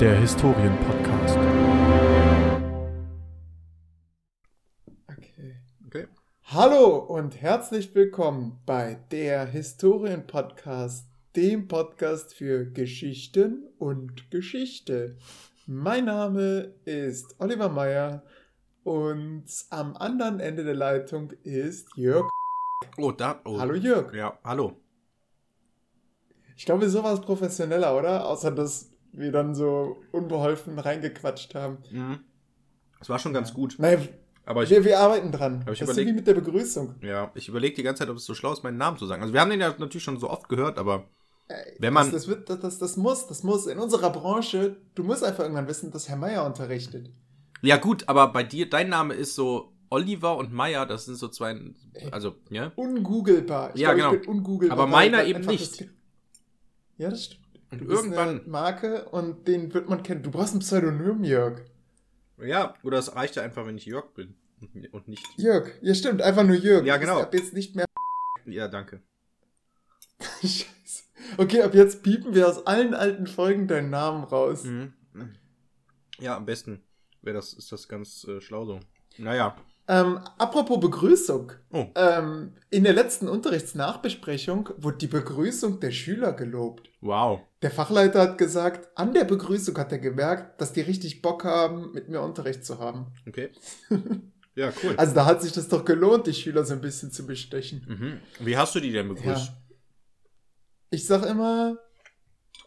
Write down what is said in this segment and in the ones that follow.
der Historien-Podcast. Okay. Okay. Hallo und herzlich willkommen bei der Historien-Podcast, dem Podcast für Geschichten und Geschichte. Mein Name ist Oliver Meyer und am anderen Ende der Leitung ist Jörg. Oh, da. Oh. Hallo Jörg. Ja, hallo. Ich glaube, sowas professioneller, oder? Außer dass wir dann so unbeholfen reingequatscht haben. Mhm. Das war schon ganz gut. Naja, Aber ich, wir, wir arbeiten dran. Aber ich das ist überleg- wie mit der Begrüßung. ja, ich überlege die ganze Zeit, ob es so schlau ist, meinen Namen zu sagen. Also wir haben den ja natürlich schon so oft gehört, aber Ey, Wenn man- das, das, wird, das, das, das muss, das muss. In unserer Branche, du musst einfach irgendwann wissen, dass Herr Meier unterrichtet. ja gut, aber bei dir, dein Name ist so Oliver und Meier, das sind so zwei, also ja. Ungoogelbar. Ja, glaub, genau. Ich. Aber meiner eben nicht. Ja, das stimmt. Und Du irgendwann, eine Marke und den wird man kennen. Du brauchst ein Pseudonym, Jörg. ja, oder es reicht ja einfach, wenn ich Jörg bin und- nicht. Jörg. Ja, stimmt. Einfach nur Jörg. Ja, genau. Ab jetzt nicht mehr. Ja, danke. Scheiße. Okay, ab jetzt piepen wir aus allen alten Folgen deinen Namen raus. Mhm. Ja, am besten wäre das, ist das ganz äh, schlau so. Naja. Ähm, apropos Begrüßung. Oh. Ähm, in der letzten Unterrichtsnachbesprechung wurde die Begrüßung der Schüler gelobt. Wow. Der Fachleiter hat gesagt, an der Begrüßung hat er gemerkt, dass die richtig Bock haben, mit mir Unterricht zu haben. Okay. Ja, cool. Also da hat sich das doch gelohnt, die Schüler so ein bisschen zu bestechen. Mhm. Wie hast du die denn begrüßt? Ja. Ich sag immer,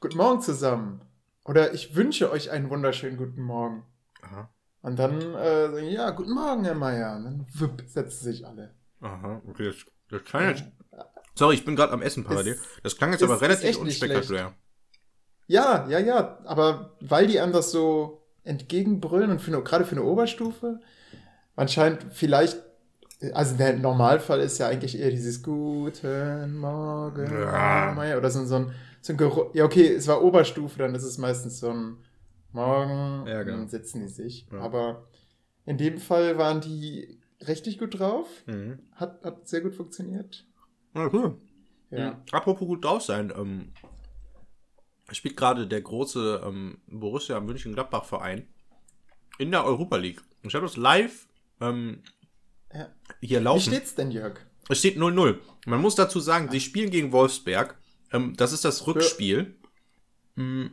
guten Morgen zusammen. Oder ich wünsche euch einen wunderschönen guten Morgen. Aha. Und dann, äh, sagen, ja, guten Morgen, Herr Meier. Und dann wupp, setzen sich alle. Aha, okay, das, das klang jetzt. Sorry, ich bin gerade am Essen parallel. Ist- Das klang jetzt aber relativ unspektakulär. Ja, ja, ja. Aber weil die einem das so entgegenbrüllen und für eine, gerade für eine Oberstufe, anscheinend vielleicht, also der Normalfall ist ja eigentlich eher dieses Guten Morgen, Ja. Oder so, so ein, so ein Geruch. Ja, okay, es war Oberstufe, dann ist es meistens so ein Morgen, Ja, genau. und dann setzen die sich. Ja. Aber in dem Fall waren die richtig gut drauf. Mhm. Hat, hat sehr gut funktioniert. Ja, cool. Ja. Mhm. Apropos gut drauf sein, ähm, spielt gerade der große ähm, Borussia München-Gladbach-Verein in der Europa League. Ich habe das live ähm, Ja. hier Wie laufen. steht's denn, Jörg? Es steht 0-0. Man muss dazu sagen, sie spielen gegen Wolfsberg. Ähm, das ist das Rückspiel. Mm,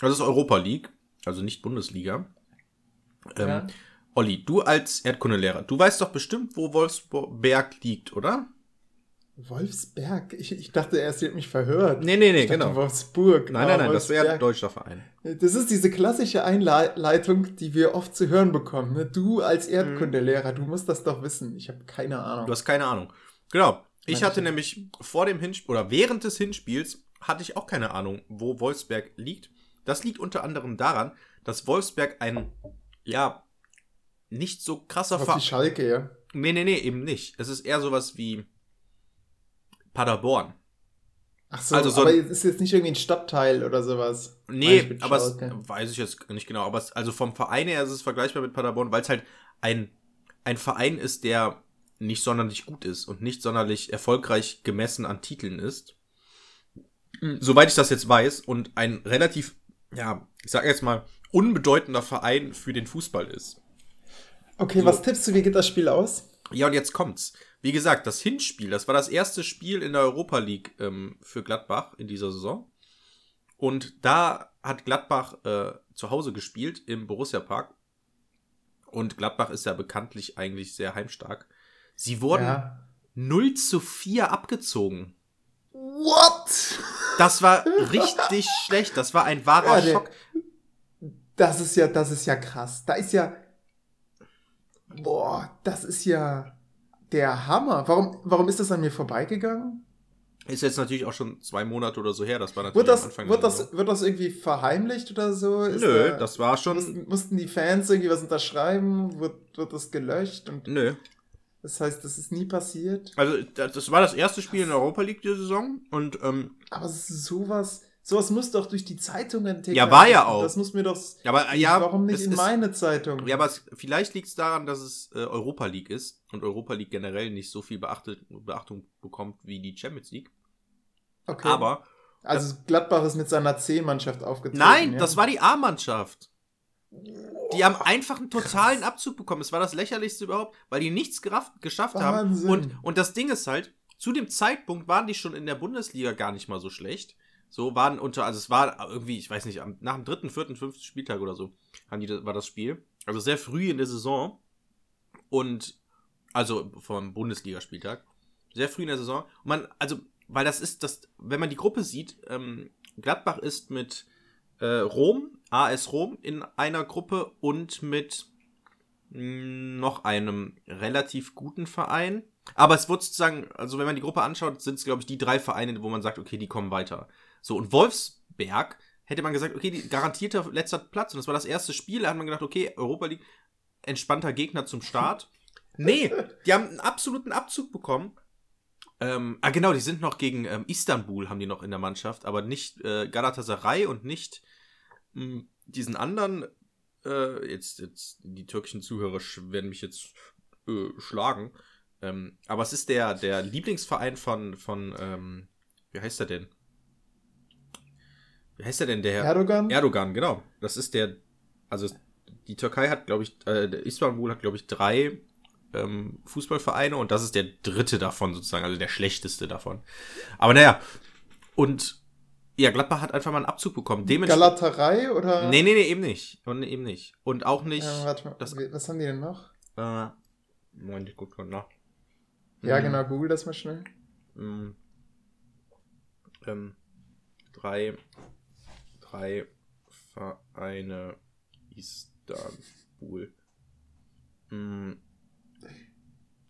Das ist Europa League, also nicht Bundesliga. Ähm, Ja. Olli, du als Erdkundelehrer, du weißt doch bestimmt, wo Wolfsberg liegt, oder? Wolfsberg? Ich, ich dachte erst, sie hat mich verhört. Nee, nee, nee, dachte genau. Wolfsburg. Nein, Ah, nein, nein, das wäre ein Wolfsberg. deutscher Verein. Das ist diese klassische Einleitung, die wir oft zu hören bekommen. Ne? Du als Erdkundelehrer, du musst das doch wissen. Ich habe keine Ahnung. Du hast keine Ahnung. Genau. Ich Manche. hatte nämlich vor dem Hinspiel oder während des Hinspiels hatte ich auch keine Ahnung, wo Wolfsberg liegt. Das liegt unter anderem daran, dass Wolfsberg ein, ja, nicht so krasser Verein. Schalke, ja. Nee, nee, nee, eben nicht. Es ist eher sowas wie Paderborn. Ach so, Also so aber es ist jetzt nicht irgendwie ein Stadtteil oder sowas. Nee, aber es, weiß ich jetzt nicht genau. Aber es, also vom Verein her ist es vergleichbar mit Paderborn, weil es halt ein, ein Verein ist, der nicht sonderlich gut ist und nicht sonderlich erfolgreich gemessen an Titeln ist. Soweit ich das jetzt weiß und ein relativ, ja, ich sag jetzt mal, unbedeutender Verein für den Fußball ist. Okay, so. was tippst du, wie geht das Spiel aus? Ja, und jetzt kommt's. Wie gesagt, das Hinspiel, das war das erste Spiel in der Europa League ähm, für Gladbach in dieser Saison. Und da hat Gladbach äh, zu Hause gespielt im Borussia Park. Und Gladbach ist ja bekanntlich eigentlich sehr heimstark. Sie wurden Ja. 0 zu 4 abgezogen. What? Das war richtig schlecht. Das war ein wahrer Ja, Schock. Das ist ja, das ist ja krass. Da ist ja. Boah, das ist ja der Hammer. Warum, warum ist das an mir vorbeigegangen? Ist jetzt natürlich auch schon zwei Monate oder so her. Das war natürlich Wird das, am Anfang wird, das, wird das irgendwie verheimlicht oder so? Ist Nö, da- das war schon. mussten, mussten die Fans irgendwie was unterschreiben? Wird, wird das gelöscht? Und Nö. das heißt, das ist nie passiert? Also, das das war das erste Spiel in der Europa League diese Saison. Und ähm, Aber sowas, sowas muss doch durch die Zeitungen tickern. Ja, war ja auch. Das muss mir doch. Ja, aber äh, ja, warum nicht in ist, meine Zeitung? Ja, aber es, vielleicht liegt es daran, dass es äh, Europa League ist und Europa League generell nicht so viel beachtet, Beachtung bekommt wie die Champions League. okay. Aber Also Gladbach ist mit seiner C-Mannschaft aufgetreten. Nein, ja? das war die A-Mannschaft. Die haben einfach einen totalen Abzug bekommen. Es war das lächerlichste überhaupt, weil die nichts gerafft, geschafft Wahnsinn. haben. Und, und das Ding ist halt, zu dem Zeitpunkt waren die schon in der Bundesliga gar nicht mal so schlecht. So waren unter, also es war irgendwie, ich weiß nicht, nach dem dritten, vierten, fünften Spieltag oder so die, war das Spiel. Also sehr früh in der Saison. Und, also vom Bundesligaspieltag. Sehr früh in der Saison. Und man, also, weil das ist, das, wenn man die Gruppe sieht, ähm, Gladbach ist mit äh, Rom, AS Rom in einer Gruppe und mit mh, noch einem relativ guten Verein. Aber es wird sozusagen, also wenn man die Gruppe anschaut, sind es, glaube ich, die drei Vereine, wo man sagt, okay, die kommen weiter. So, und Wolfsberg hätte man gesagt, okay, garantierter letzter Platz. Und das war das erste Spiel, da hat man gedacht, okay, Europa League, entspannter Gegner zum Start. Nee, die haben einen absoluten Abzug bekommen. Ähm, ah, genau, die sind noch gegen ähm, Istanbul, haben die noch in der Mannschaft, aber nicht äh, Galatasaray und nicht mh, diesen anderen. Äh, jetzt, jetzt, die türkischen Zuhörer werden mich jetzt äh, schlagen. Ähm, aber es ist der, der Lieblingsverein von, von ähm, wie heißt er denn? Wie heißt er denn, der Erdogan? Erdogan, genau. Das ist der, also die Türkei hat, glaube ich, äh, Istanbul hat, glaube ich, drei ähm, Fußballvereine und das ist der dritte davon sozusagen, also der schlechteste davon. Aber naja, und ja, Gladbach hat einfach mal einen Abzug bekommen. Dementsprechend. Galaterei oder? Nee, nee, nee, eben nicht. Und eben nicht. Und auch nicht. Ja, warte mal. das- was haben die denn noch? Äh, Moment, ich guck grad nach. Ja, Mhm. genau, google das mal schnell. Mm. Ähm, drei, drei Vereine Istanbul. Mm.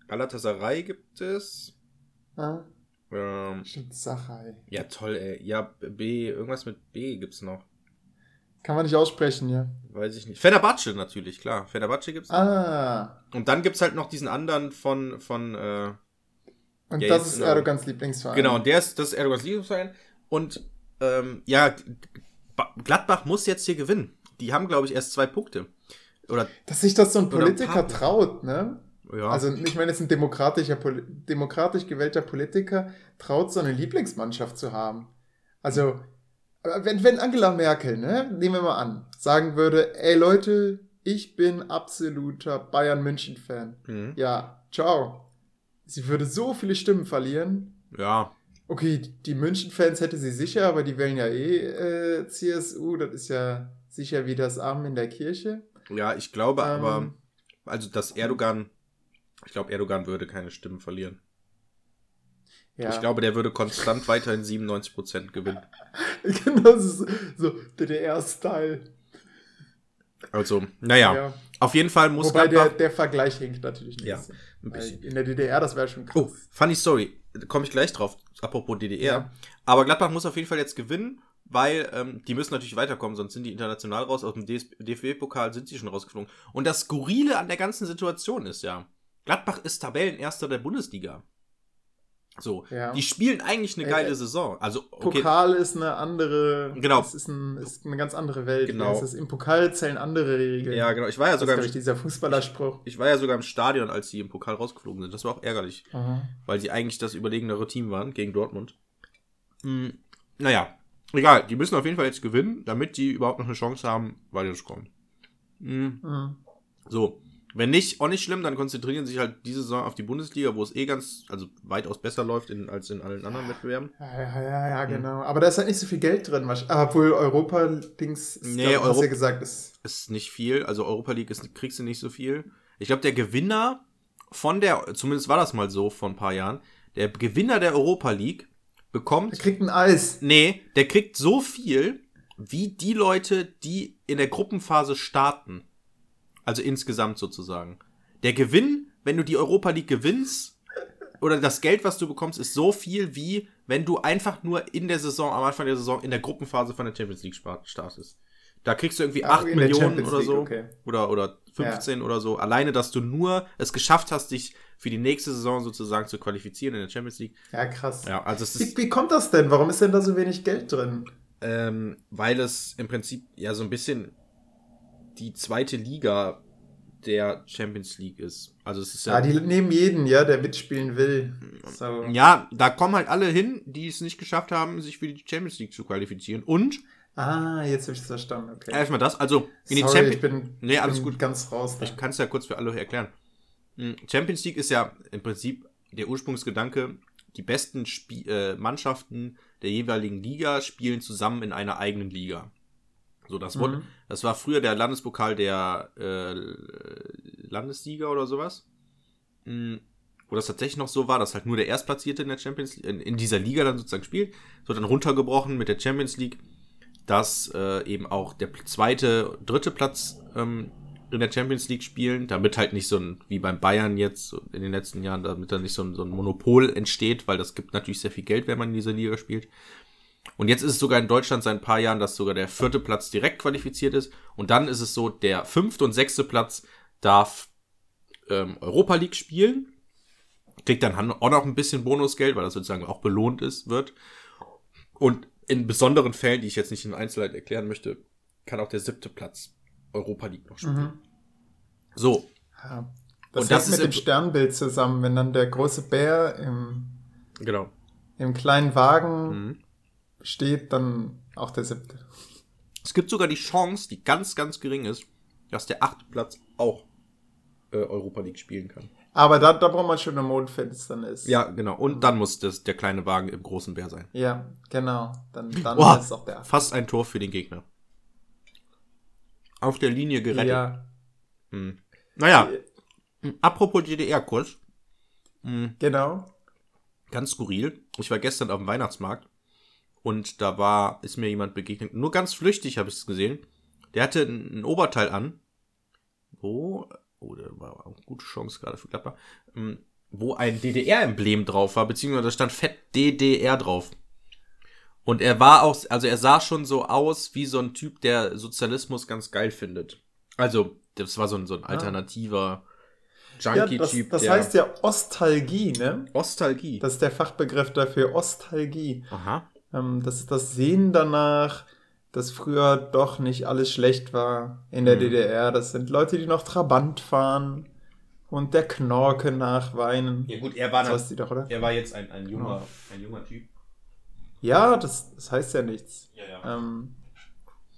Galatasaray gibt es. Ah, Ähm, stimmt, Sachai. ja, toll, ey. Ja, B, irgendwas mit B gibt's noch. Kann man nicht aussprechen, ja. Weiß ich nicht. Fenerbahce natürlich, klar. Fenerbahce gibt's noch. Ah, Und dann gibt's halt noch diesen anderen von, von, äh, und Ja, das ist. Erdogans Lieblingsverein. Genau, und der ist, das ist Erdogans Lieblingsverein. Und ähm, ja, Gladbach muss jetzt hier gewinnen. Die haben, glaube ich, erst zwei Punkte. Oder, Dass sich das so ein Politiker Partner. traut, ne? ja. Also, ich meine, jetzt ein demokratischer, demokratisch gewählter Politiker traut, so eine Lieblingsmannschaft zu haben. Also, wenn, wenn Angela Merkel, ne, nehmen wir mal an, sagen würde, ey Leute, ich bin absoluter Bayern-München-Fan. Mhm. Ja, ciao. Sie würde so viele Stimmen verlieren. ja, Okay, die München-Fans hätte sie sicher, aber die wählen ja eh äh, CSU. Das ist ja sicher wie das Armen in der Kirche. ja, ich glaube Ähm. aber, also, dass Erdogan, ich glaube, Erdogan würde keine Stimmen verlieren. Ja, Ich glaube, der würde konstant weiterhin 97% gewinnen. genau, das ist so DDR-Style. Also, naja, auf jeden Fall muss Wobei der, der Vergleich hinkt natürlich ein Ja, bisschen. ein Weil bisschen. in der DDR, das wäre schon krass. Oh, funny story. Komme ich gleich drauf, apropos DDR. Ja. Aber Gladbach muss auf jeden Fall jetzt gewinnen, weil ähm, die müssen natürlich weiterkommen, sonst sind die international raus. Aus dem DFB-Pokal sind sie schon rausgeflogen. Und das Skurrile an der ganzen Situation ist ja, Gladbach ist Tabellenerster der Bundesliga. So, Ja. die spielen eigentlich eine geile äh, Saison. Also, okay, Pokal ist eine andere. Genau. Das ist, ein, ist eine ganz andere Welt. Genau. Es ist, Im Pokal zählen andere Regeln. ja, genau. Ich war ja Das ist, sogar ich, im, dieser Fußballerspruch. ich war ja sogar im Stadion, als sie im Pokal rausgeflogen sind. Das war auch ärgerlich. Aha. weil sie eigentlich das überlegenere Team waren gegen Dortmund. Hm, naja, egal, die müssen auf jeden Fall jetzt gewinnen, damit die überhaupt noch eine Chance haben, weiterzukommen. Hm, Mhm. so, wenn nicht, auch nicht schlimm, dann konzentrieren sie sich halt diese Saison auf die Bundesliga, wo es eh ganz, also weitaus besser läuft in, als in allen anderen Wettbewerben. Ja, ja, ja, ja, Mhm. genau. Aber da ist halt nicht so viel Geld drin. Obwohl Europa-Dings, ist, Nee, glaub, hast du Europ- ja gesagt, ist. Ist nicht viel, also Europa League ist, kriegst du nicht so viel. Ich glaube, der Gewinner von der, zumindest war das mal so vor ein paar Jahren, der Gewinner der Europa League bekommt Er kriegt ein Eis. Nee, der kriegt so viel wie die Leute, die in der Gruppenphase starten. Also insgesamt sozusagen. Der Gewinn, wenn du die Europa League gewinnst, oder das Geld, was du bekommst, ist so viel wie wenn du einfach nur in der Saison, am Anfang der Saison, in der Gruppenphase von der Champions League startest. Da kriegst du irgendwie Ah, 8 in der Millionen oder League, so. okay. Oder, oder 15 oder so. Alleine, dass du nur es geschafft hast, dich für die nächste Saison sozusagen zu qualifizieren in der Champions League. Ja, krass. Ja, also es ist. Wie, wie kommt das denn? Warum ist denn da so wenig Geld drin? ähm, weil es im Prinzip ja so ein bisschen die zweite Liga der Champions League ist. Also es ist ja. Ja, die nehmen jeden, ja, der mitspielen will. So. Ja, da kommen halt alle hin, die es nicht geschafft haben, sich für die Champions League zu qualifizieren. Und Ah, jetzt habe ich es verstanden, okay. erstmal das, also in die Sorry, Champions ich bin, Nee, alles bin gut. ganz raus. Da. Ich kann es ja kurz für alle erklären. Mm, Champions League ist ja im Prinzip der Ursprungsgedanke, die besten Spie äh, Mannschaften der jeweiligen Liga spielen zusammen in einer eigenen Liga. So, das, wurde, Mhm. das war früher der Landespokal der äh, Landesliga oder sowas. Mm, Wo das tatsächlich noch so war, dass halt nur der Erstplatzierte in der Champions League, in, in dieser Liga dann sozusagen spielt. So dann runtergebrochen mit der Champions League, dass äh, eben auch der zweite, dritte Platz ähm, in der Champions League spielen, damit halt nicht so ein, wie beim Bayern jetzt in den letzten Jahren, damit da nicht so ein, so ein Monopol entsteht, weil das gibt natürlich sehr viel Geld, wenn man in dieser Liga spielt. Und jetzt ist es sogar in Deutschland seit ein paar Jahren, dass sogar der vierte Platz direkt qualifiziert ist. Und dann ist es so, der fünfte und sechste Platz darf ähm, Europa League spielen. Kriegt dann auch noch ein bisschen Bonusgeld, weil das sozusagen auch belohnt ist, wird. Und in besonderen Fällen, die ich jetzt nicht in Einzelheit erklären möchte, kann auch der siebte Platz Europa League noch spielen. Mhm. So, Ja. Das Und hängt das mit dem Sternbild zusammen, wenn dann der große Bär im, genau. im kleinen Wagen Mhm. Steht, dann auch der siebte. Es gibt sogar die Chance, die ganz, ganz gering ist, dass der achte Platz auch äh, Europa League spielen kann. Aber da, da braucht man schon eine Mondfinsternis. Ja, genau. Und dann muss das der kleine Wagen im großen Bär sein. Ja, genau. Dann, dann Boah, ist auch der achte. fast ein Tor für den Gegner. Auf der Linie gerettet. Ja, Hm. Naja, apropos DDR-Kurs. Hm, genau. ganz skurril. Ich war gestern auf dem Weihnachtsmarkt und da war, ist mir jemand begegnet. Nur ganz flüchtig habe ich es gesehen. Der hatte ein, ein Oberteil an, wo, oh, da war eine gute Chance gerade für Gladbach, ähm, wo ein DDR-Emblem drauf war, beziehungsweise da stand fett DDR drauf. Und er war auch, also er sah schon so aus wie so ein Typ, der Sozialismus ganz geil findet. Also, das war so ein, so ein alternativer Ah. Ja, das, Junkie-Typ. das heißt ja Ostalgie, ne? Nostalgie. Das ist der Fachbegriff dafür, Ostalgie. Aha. Ähm, das ist das Sehen danach, dass früher doch nicht alles schlecht war in der Mhm. DDR. Das sind Leute, die noch Trabant fahren und der Knorke nachweinen. Ja gut, er war, heißt die doch, oder? er war jetzt ein, ein, junger, ein junger Typ. Ja, das, das heißt ja nichts. Ja, ja. Ähm,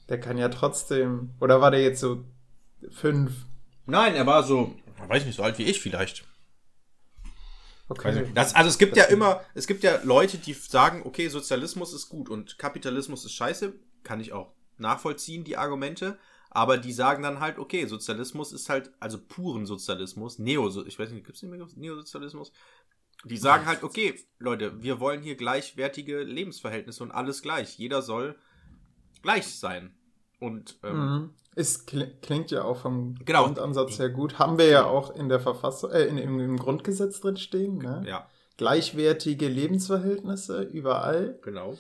der kann ja trotzdem. Oder war der jetzt so fünf? Nein, er war so, weiß nicht, so alt wie ich vielleicht. Okay. Das, also es gibt Das ja immer, es gibt ja Leute, die sagen, okay, Sozialismus ist gut und Kapitalismus ist scheiße. Kann ich auch nachvollziehen, die Argumente. Aber die sagen dann halt, okay, Sozialismus ist halt, also puren Sozialismus, Neo, ich weiß nicht, gibt es den Begriff Neosozialismus? Die sagen halt, okay, Leute, wir wollen hier gleichwertige Lebensverhältnisse und alles gleich. Jeder soll gleich sein. Und ähm, Mhm. Es kli- klingt ja auch vom Genau. Grundansatz her gut. Haben wir ja auch in der Verfassung, äh, in, im, im Grundgesetz drin stehen. Ne? ja, Gleichwertige Lebensverhältnisse überall. genau.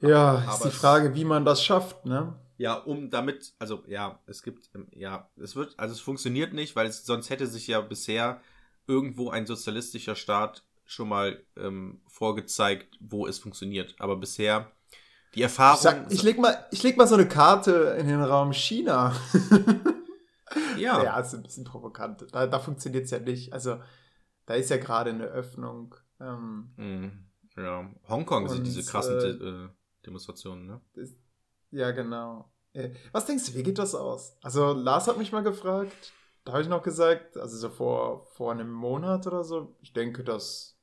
Ja, Aber ist die Frage, wie man das schafft, ne? Ja, um damit, also ja, es gibt, ähm, ja, es wird, also es funktioniert nicht, weil es, sonst hätte sich ja bisher irgendwo ein sozialistischer Staat schon mal ähm, vorgezeigt, wo es funktioniert. Aber bisher die Erfahrung. Ich, sag, ich, leg mal, ich leg mal so eine Karte in den Raum China. ja, Ja, ist ein bisschen provokant. Da, da funktioniert es ja nicht. Also, da ist ja gerade eine Öffnung. Ähm, Mhm. ja. Hongkong sind diese krassen äh, De äh, Demonstrationen, ne? ist, ja, genau. Äh, Was denkst du, wie geht das aus? Also, Lars hat mich mal gefragt. Da habe ich noch gesagt, also so vor, vor einem Monat oder so, ich denke, dass,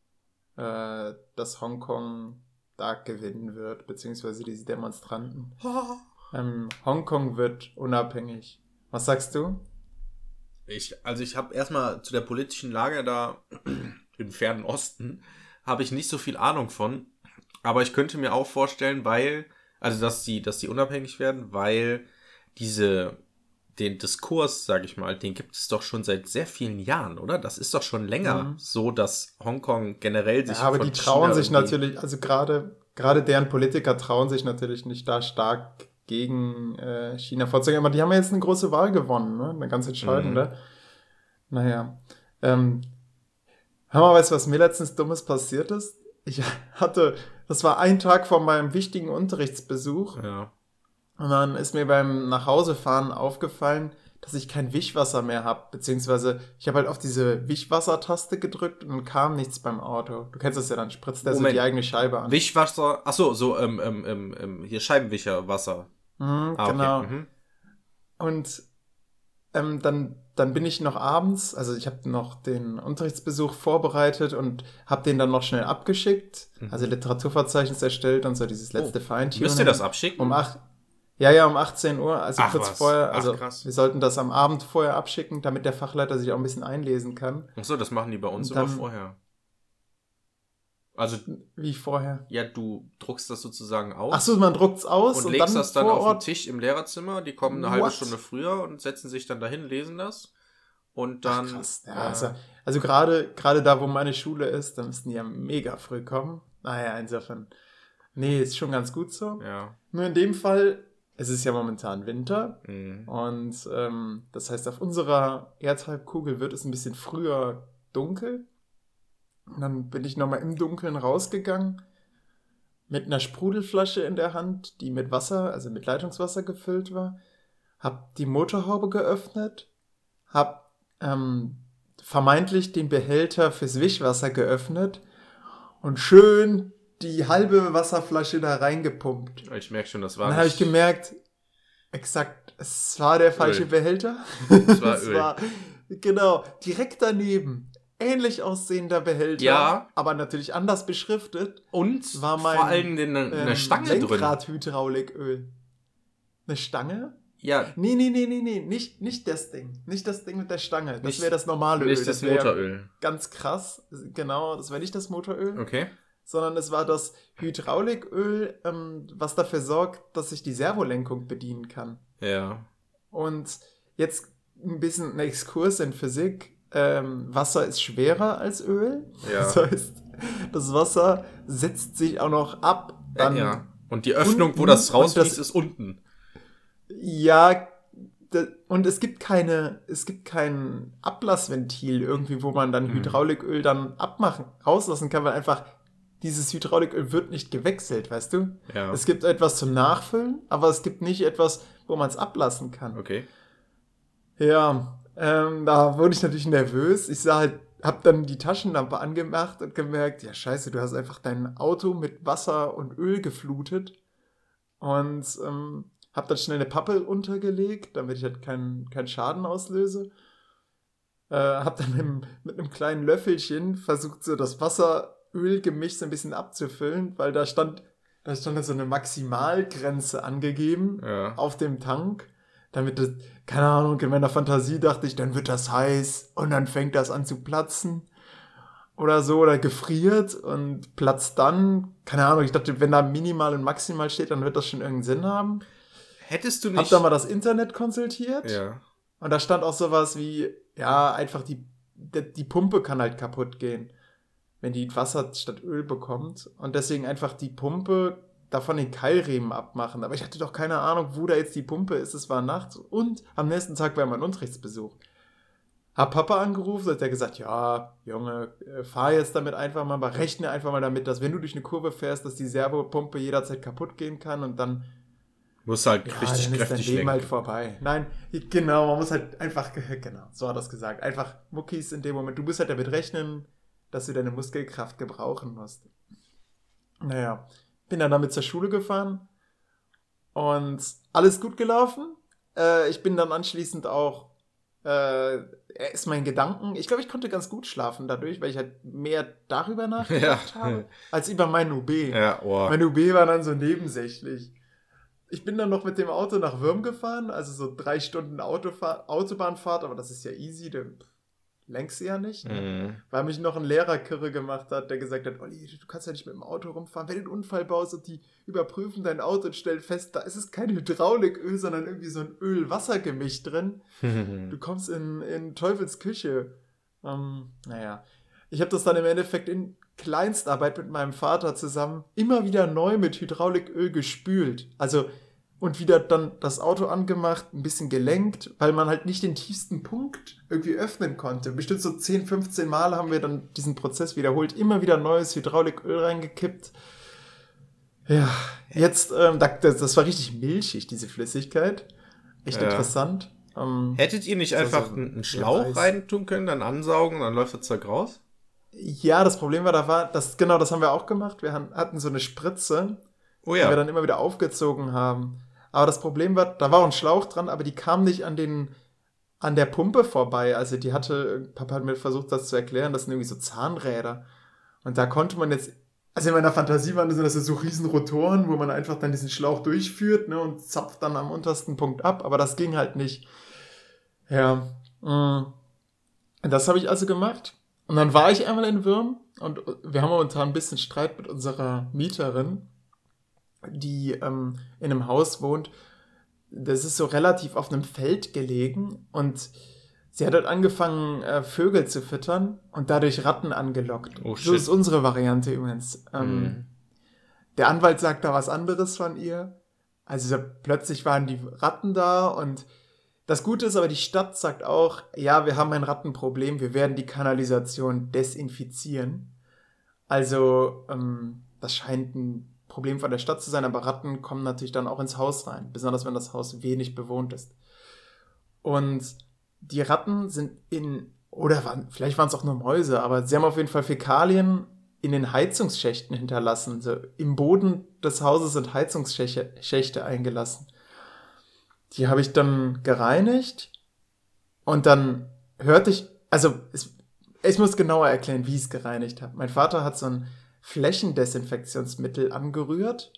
äh, dass Hongkong da gewinnen wird, beziehungsweise diese Demonstranten. Ähm, Hongkong wird unabhängig. Was sagst du? Ich, also ich habe erstmal zu der politischen Lage da im fernen Osten habe ich nicht so viel Ahnung von, aber ich könnte mir auch vorstellen, weil also dass die dass die unabhängig werden, weil diese den Diskurs, sage ich mal, den gibt es doch schon seit sehr vielen Jahren, oder? Das ist doch schon länger Mhm. so, dass Hongkong generell sich Ja, aber die trauen China sich natürlich, also gerade gerade deren Politiker trauen sich natürlich nicht da stark gegen äh, China vorzugehen. Aber die haben ja jetzt eine große Wahl gewonnen, ne? eine ganz entscheidende. Naja. Ähm, hör mal, weißt du, was mir letztens Dummes passiert ist? Ich hatte, das war ein Tag vor meinem wichtigen Unterrichtsbesuch. Ja. Und dann ist mir beim Nachhausefahren aufgefallen, dass ich kein Wischwasser mehr habe, beziehungsweise ich habe halt auf diese Wischwassertaste gedrückt und kam nichts beim Auto. Du kennst das ja, dann spritzt der so die eigene Scheibe an. Wischwasser, ach so, so, ähm, ähm, ähm, ähm, hier Scheibenwischerwasser. Mhm, Ah, okay. genau. Mhm. Und ähm, dann, dann bin ich noch abends, also ich habe noch den Unterrichtsbesuch vorbereitet und habe den dann noch schnell abgeschickt, also Literaturverzeichnis erstellt und so dieses letzte Feintuning. Mhm. Oh. Müsst ihr das abschicken? Um acht, ja, ja, um 18 Uhr, also Ach kurz was. vorher. Ach, Also krass. wir sollten das am Abend vorher abschicken, damit der Fachleiter sich auch ein bisschen einlesen kann. Ach so, das machen die bei uns Und immer dann- vorher. Also, Wie vorher. ja, du druckst das sozusagen aus. Ach so, man druckt's aus und, und, legst dann das dann auf den. Tisch im Lehrerzimmer. Die kommen eine halbe What? Stunde früher und setzen sich dann dahin, lesen das. Und Ach, dann. krass. Ja, äh, also also gerade gerade da, wo meine Schule ist, da müssten die ja mega früh kommen. Naja, insofern. Nee, ist schon ganz gut so. ja. Nur in dem Fall, es ist ja momentan Winter. Mhm. Und ähm, das heißt, auf unserer Erdhalbkugel wird es ein bisschen früher dunkel. Und dann bin ich nochmal im Dunkeln rausgegangen mit einer Sprudelflasche in der Hand, die mit Wasser, also mit Leitungswasser gefüllt war. Hab die Motorhaube geöffnet, hab ähm, vermeintlich den Behälter fürs Wischwasser geöffnet und schön die halbe Wasserflasche da reingepumpt. Ich merke schon, das war. Dann habe ich nicht- gemerkt, exakt, es war der falsche Öl. Behälter. Es war Öl. war, genau, direkt daneben. Ähnlich aussehender Behälter, Ja. aber natürlich anders beschriftet. Und war mein, vor allem eine, eine Ähm, Stange drin. Lenkradhydrauliköl. Eine Stange? Ja, Nee, nee, nee, nee, nee, nicht, nicht das Ding. Nicht das Ding mit der Stange. Das Nicht- wäre das normale Öl. nicht das wär Motoröl. Ganz krass. Genau, das wäre nicht das Motoröl Okay. Sondern es war das Hydrauliköl, ähm, was dafür sorgt, dass ich die Servolenkung bedienen kann. Ja. Und jetzt ein bisschen ein Exkurs in Physik. Ähm, Wasser ist schwerer als Öl. Ja. Das heißt, das Wasser setzt sich auch noch ab. Dann, ja. Und die Öffnung, wo unten das und rausfließt, das- ist unten. Ja, und es gibt keine, es gibt kein Ablassventil irgendwie, wo man dann Mhm. Hydrauliköl dann abmachen, rauslassen kann, weil einfach dieses Hydrauliköl wird nicht gewechselt, weißt du? Ja. Es gibt etwas zum Nachfüllen, aber es gibt nicht etwas, wo man es ablassen kann. Okay. Ja, ähm, da wurde ich natürlich nervös. Ich sah halt, hab dann die Taschenlampe angemacht und gemerkt, ja scheiße, du hast einfach dein Auto mit Wasser und Öl geflutet. Und ähm, hab dann schnell eine Pappe untergelegt, damit ich halt keinen keinen Schaden auslöse. Äh, hab dann mit, einem- mit einem kleinen Löffelchen versucht, so das Wasser-Öl-Gemisch so ein bisschen abzufüllen, weil da stand, da stand so eine Maximalgrenze angegeben Ja. auf dem Tank, damit das, keine Ahnung, in meiner Fantasie dachte ich, dann wird das heiß und dann fängt das an zu platzen oder so oder gefriert und platzt dann, keine Ahnung, ich dachte, wenn da minimal und maximal steht, dann wird das schon irgendeinen Sinn haben. Hättest du Hab nicht. da mal das Internet konsultiert ja. und da stand auch sowas wie, ja, einfach die, die Pumpe kann halt kaputt gehen, wenn die Wasser statt Öl bekommt. Und deswegen einfach die Pumpe davon den Keilriemen abmachen. Aber ich hatte doch keine Ahnung, wo da jetzt die Pumpe ist. Es war nachts und am nächsten Tag war mein Unterrichtsbesuch. Hab Papa angerufen, hat er gesagt, ja, Junge, äh, fahr jetzt damit einfach mal, aber rechne einfach mal damit, dass wenn du durch eine Kurve fährst, dass die Servopumpe jederzeit kaputt gehen kann und dann Muss halt ja, richtig dann ist dein Leben halt vorbei. Nein, genau, man muss halt einfach, genau, so hat er es gesagt. Einfach Muckis in dem Moment. Du musst halt damit rechnen, dass du deine Muskelkraft gebrauchen musst. Naja, bin dann damit zur Schule gefahren und alles gut gelaufen. Äh, ich bin dann anschließend auch, äh, ist mein Gedanken. Ich glaube, ich konnte ganz gut schlafen dadurch, weil ich halt mehr darüber nachgedacht Ja. habe, als über mein UB. Ja, oh. Mein UB war dann so nebensächlich. Ich bin dann noch mit dem Auto nach Würm gefahren, also so drei Stunden Autofahr Autobahnfahrt, aber das ist ja easy, dann lenkst du ja nicht. Ne? Mhm. Weil mich noch ein Lehrer Kirre gemacht hat, der gesagt hat, Olli, du kannst ja nicht mit dem Auto rumfahren. Wenn du einen Unfall baust und die überprüfen dein Auto und stellen fest, da ist es kein Hydrauliköl, sondern irgendwie so ein Öl-Wasser-Gemisch drin. Du kommst in, in Teufels Küche. Ähm, naja, ich habe das dann im Endeffekt in Kleinstarbeit mit meinem Vater zusammen immer wieder neu mit Hydrauliköl gespült. Also und wieder dann das Auto angemacht, ein bisschen gelenkt, weil man halt nicht den tiefsten Punkt irgendwie öffnen konnte. Bestimmt so 10, 15 Mal haben wir dann diesen Prozess wiederholt, immer wieder neues Hydrauliköl reingekippt. Ja, jetzt, ähm, da- das, das war richtig milchig, diese Flüssigkeit. Echt Ja. interessant. Ähm, Hättet ihr nicht einfach ist einen ja Schlauch reintun können, dann ansaugen, dann läuft das Zeug raus? ja, das Problem war, da war, das, genau, das haben wir auch gemacht. Wir hatten so eine Spritze, Oh die wir ja. dann immer wieder aufgezogen haben. Aber das Problem war, da war ein Schlauch dran, aber die kam nicht an den an der Pumpe vorbei. Also die hatte, Papa hat mir versucht, das zu erklären, das sind irgendwie so Zahnräder. Und da konnte man jetzt, also in meiner Fantasie waren das so- so riesen Rotoren, wo man einfach dann diesen Schlauch durchführt ne, und zapft dann am untersten Punkt ab, aber das ging halt nicht. Ja, mm. das habe ich also gemacht. Und dann war ich einmal in Würm und wir haben momentan ein bisschen Streit mit unserer Mieterin, die ähm, in einem Haus wohnt. Das ist so relativ auf einem Feld gelegen und sie hat dort angefangen, äh, Vögel zu füttern und dadurch Ratten angelockt. Oh, so ist unsere Variante übrigens. Ähm, Mhm. Der Anwalt sagt da was anderes von ihr. Also plötzlich waren die Ratten da und das Gute ist aber, die Stadt sagt auch, ja, wir haben ein Rattenproblem, wir werden die Kanalisation desinfizieren. Also ähm, das scheint ein Problem von der Stadt zu sein, aber Ratten kommen natürlich dann auch ins Haus rein, besonders wenn das Haus wenig bewohnt ist. Und die Ratten sind in, oder waren, vielleicht waren es auch nur Mäuse, aber sie haben auf jeden Fall Fäkalien in den Heizungsschächten hinterlassen. So, Im Boden des Hauses sind Heizungsschächte Schächte eingelassen. Die habe ich dann gereinigt und dann hörte ich, also es, ich muss genauer erklären, wie ich es gereinigt habe. Mein Vater hat so ein Flächendesinfektionsmittel angerührt.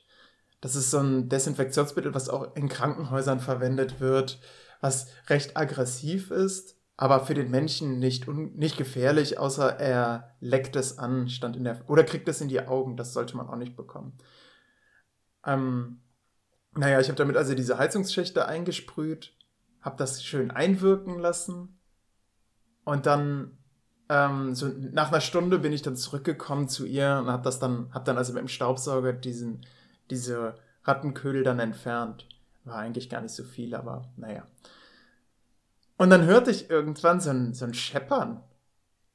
Das ist so ein Desinfektionsmittel, was auch in Krankenhäusern verwendet wird, was recht aggressiv ist, aber für den Menschen nicht, nicht gefährlich, außer er leckt es an, stand in der oder kriegt es in die Augen. Das sollte man auch nicht bekommen. Ähm, naja, ich habe damit also diese Heizungsschächte eingesprüht, habe das schön einwirken lassen und dann ähm, so nach einer Stunde bin ich dann zurückgekommen zu ihr und habe das dann, habe dann also mit dem Staubsauger diesen, diese Rattenködel dann entfernt. War eigentlich gar nicht so viel, aber naja. Und dann hörte ich irgendwann so ein, so ein Scheppern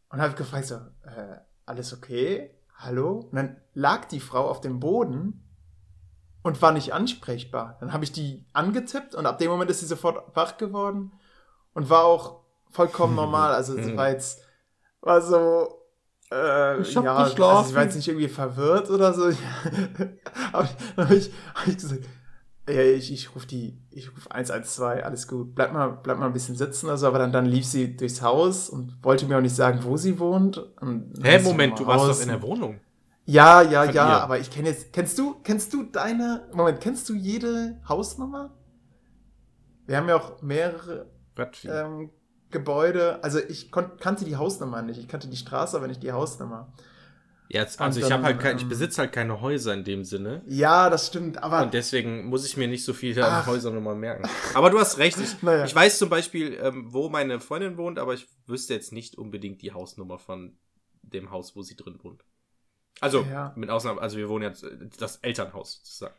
und habe gefragt so, äh, alles okay? Hallo? Und dann lag die Frau auf dem Boden und war nicht ansprechbar. Dann habe ich die angetippt und ab dem Moment ist sie sofort wach geworden und war auch vollkommen normal. Also sie war jetzt, war so, äh, Ich hab ja, also geschlafen. sie war jetzt nicht irgendwie verwirrt oder so. habe ich, hab ich gesagt, ja, ich, ich rufe die, ich rufe 112, alles gut. Bleib mal, bleib mal ein bisschen sitzen oder so, aber dann, dann lief sie durchs Haus und wollte mir auch nicht sagen, wo sie wohnt. Hä, Moment, du warst doch in der Wohnung. Ja, ja, Von ja, ihr. aber ich kenne jetzt, kennst du, kennst du deine, Moment, kennst du jede Hausnummer? Wir haben ja auch mehrere ähm, Gebäude, also ich kannte die Hausnummer nicht, ich kannte die Straße, aber nicht die Hausnummer. Jetzt, also ich habe halt kein, ich ähm, besitze halt keine Häuser in dem Sinne. Ja, das stimmt, aber Und deswegen muss ich mir nicht so viele Ach. Häusernummern merken. Aber du hast recht. Ich, Naja. ich weiß zum Beispiel, ähm, wo meine Freundin wohnt, aber ich wüsste jetzt nicht unbedingt die Hausnummer von dem Haus, wo sie drin wohnt. Also, Ja. mit Ausnahme, also wir wohnen jetzt äh, das Elternhaus sozusagen.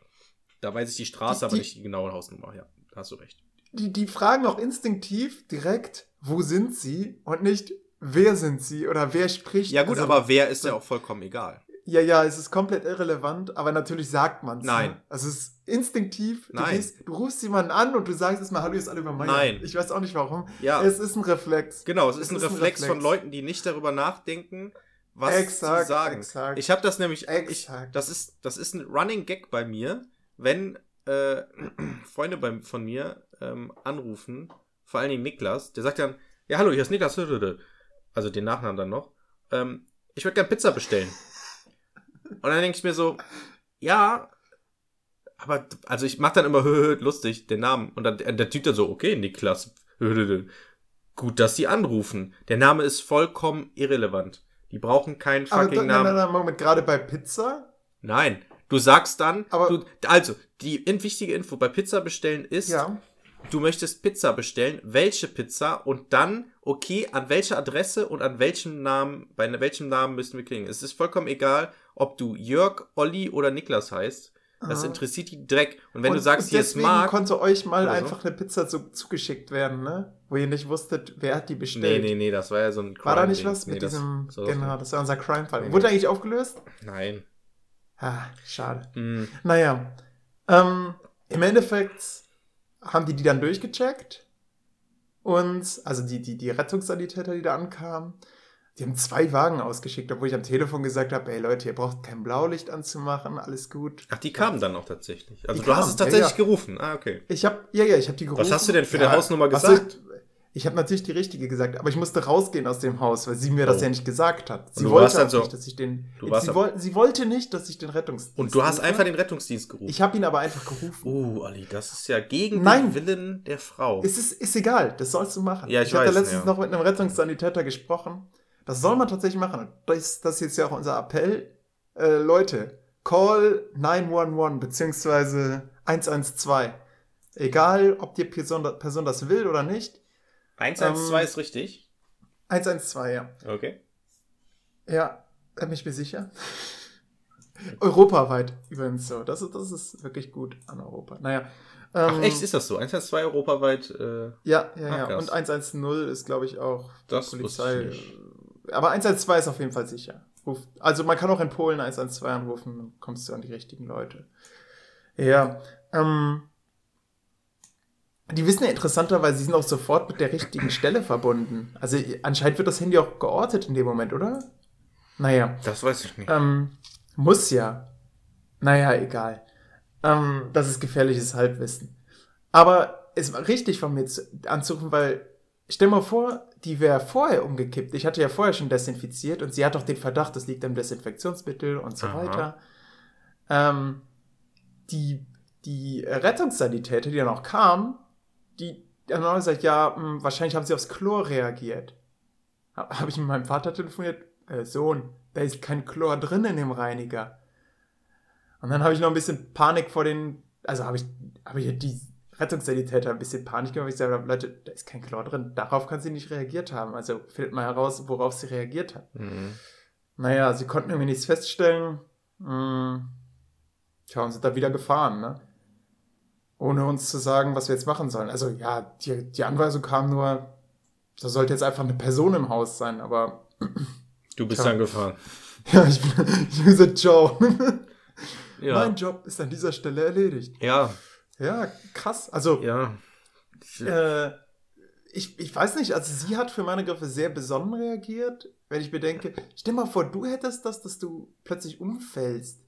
Da weiß ich die Straße, Die- aber die- nicht die genaue Hausnummer. Ja, da hast du recht. die, die fragen auch instinktiv direkt, wo sind sie und nicht, wer sind sie oder wer spricht. Ja gut, Also, aber wer ist ja auch vollkommen egal. Ja, ja, es ist komplett irrelevant, aber natürlich sagt man es. Nein. Ne? Also es ist instinktiv. Du, Nein. gehst, du rufst jemanden an und du sagst erstmal, hallo, ist Oliver Meyer. Nein. Ich weiß auch nicht warum. Ja, Es ist ein Reflex. genau, es ist es ein ist ein Reflex von Reflex. Leuten, die nicht darüber nachdenken, was Exakt, sie sagen. exakt. Ich habe das nämlich, ich, Exakt. das ist, das ist ein Running Gag bei mir, wenn äh, Freunde bei, von mir ähm, anrufen, vor allen Dingen Niklas, der sagt dann, ja hallo, hier ist Niklas, also den Nachnamen dann noch, ähm, ich würde gern Pizza bestellen. Und dann denke ich mir so, ja, aber, also ich mache dann immer lustig den Namen und dann der Typ dann so, okay, Niklas, gut, dass die anrufen. Der Name ist vollkommen irrelevant. Die brauchen keinen aber fucking Namen. nein, nein, nein, Moment, gerade bei Pizza? Nein, du sagst dann, Aber- du, also, die in, wichtige Info bei Pizza bestellen ist, Ja. Du möchtest Pizza bestellen, welche Pizza und dann, okay, an welcher Adresse und an welchem Namen, bei welchem Namen müssen wir klingen. Es ist vollkommen egal, ob du Jörg, Olli oder Niklas heißt. Das Aha. interessiert die Dreck. Und wenn und, du sagst, hier ist Marc. konnte euch mal so. einfach eine Pizza zu, zugeschickt werden, ne? Wo ihr nicht wusstet, wer hat die Nee, bestellt. nee, nee, das war ja so ein War da nicht was mit Nee, das- diesem, war genau, das war unser Crime-Fall. Nee, Wurde nee. eigentlich aufgelöst? Nein. Ah, schade. Hm. Naja, ähm, im Endeffekt haben die die dann durchgecheckt Und, also die, die, die Rettungssanitäter, die da ankamen, die haben zwei Wagen ausgeschickt, obwohl ich am Telefon gesagt habe, ey Leute, ihr braucht kein Blaulicht anzumachen, alles gut. Ach, die kamen dann auch tatsächlich. Also Die du hast kamen, es tatsächlich ja, ja. gerufen. Ah, okay. Ich habe, ja, ja, ich habe die gerufen. Was hast du denn für eine ja, Hausnummer was gesagt? Ich, ich habe natürlich die richtige gesagt, aber ich musste rausgehen aus dem Haus, weil sie mir das Oh. ja nicht gesagt hat. Sie du wollte dann so- nicht, dass ich den. du warst sie, woll, sie wollte nicht, dass ich den Rettungsdienst. Und du hast einfach den Rettungsdienst gerufen. Ich habe ihn aber einfach gerufen. Oh, Ali, das ist ja gegen Nein. den Willen der Frau. Es ist, ist egal, das sollst du machen. Ja, ich habe da weiß, letztens ja. noch mit einem Rettungssanitäter gesprochen. Das soll man tatsächlich machen. Das, das ist jetzt ja auch unser Appell. Äh, Leute, call 911 beziehungsweise 112. Egal, ob die Person, Person das will oder nicht. 112 ähm, ist richtig. 112, ja. Okay. Ja, da bin ich mir sicher. Europaweit übrigens so. Das ist, das ist wirklich gut an Europa. Naja. Ach, ähm, echt, ist das so? 112 europaweit. Äh, Ja, ja, ja. krass. Und 110 ist, glaube ich, auch Das Polizei. Aber 112 ist auf jeden Fall sicher. Ruf, also man kann auch in Polen 112 anrufen, dann kommst du an die richtigen Leute. Ja. Ähm, die wissen ja interessanterweise, sie sind auch sofort mit der richtigen Stelle verbunden. Also anscheinend wird das Handy auch geortet in dem Moment, oder? Naja. das weiß ich nicht. Ähm, muss ja. Naja, egal. Ähm, das ist gefährliches Halbwissen. Aber es war richtig von mir zu, anzurufen, weil stell mal vor, die wäre vorher umgekippt. Ich hatte ja vorher schon desinfiziert und sie hat auch den Verdacht, das liegt am Desinfektionsmittel und so Aha. weiter. Ähm, die, die Rettungssanitäter, die dann auch kamen, die haben auch gesagt, ja, mh, wahrscheinlich haben sie aufs Chlor reagiert. Habe hab ich mit meinem Vater telefoniert? Äh, Sohn, da ist kein Chlor drin in dem Reiniger. Und dann habe ich noch ein bisschen Panik vor den, also habe ich, habe ich die Rettungssanitäter ein bisschen Panik gemacht, weil ich gesagt habe, Leute, da ist kein Chlor drin. Darauf kann sie nicht reagiert haben. Also findet mal heraus, worauf sie reagiert hat. Mhm. Naja, sie konnten irgendwie nichts feststellen. Hm. Tja, und sind da wieder gefahren, ne? Ohne uns zu sagen, was wir jetzt machen sollen. Also ja, die, die Anweisung kam nur, da sollte jetzt einfach eine Person im Haus sein, aber Du bist dann gefahren. ja, ich bin, ich bin so Joe. Ja. Mein Job ist an dieser Stelle erledigt. Ja. Ja, krass. Also, Ja. äh, ich, ich weiß nicht, also sie hat für meine Griffe sehr besonnen reagiert, wenn ich bedenke, stell mal vor, du hättest das, dass du plötzlich umfällst.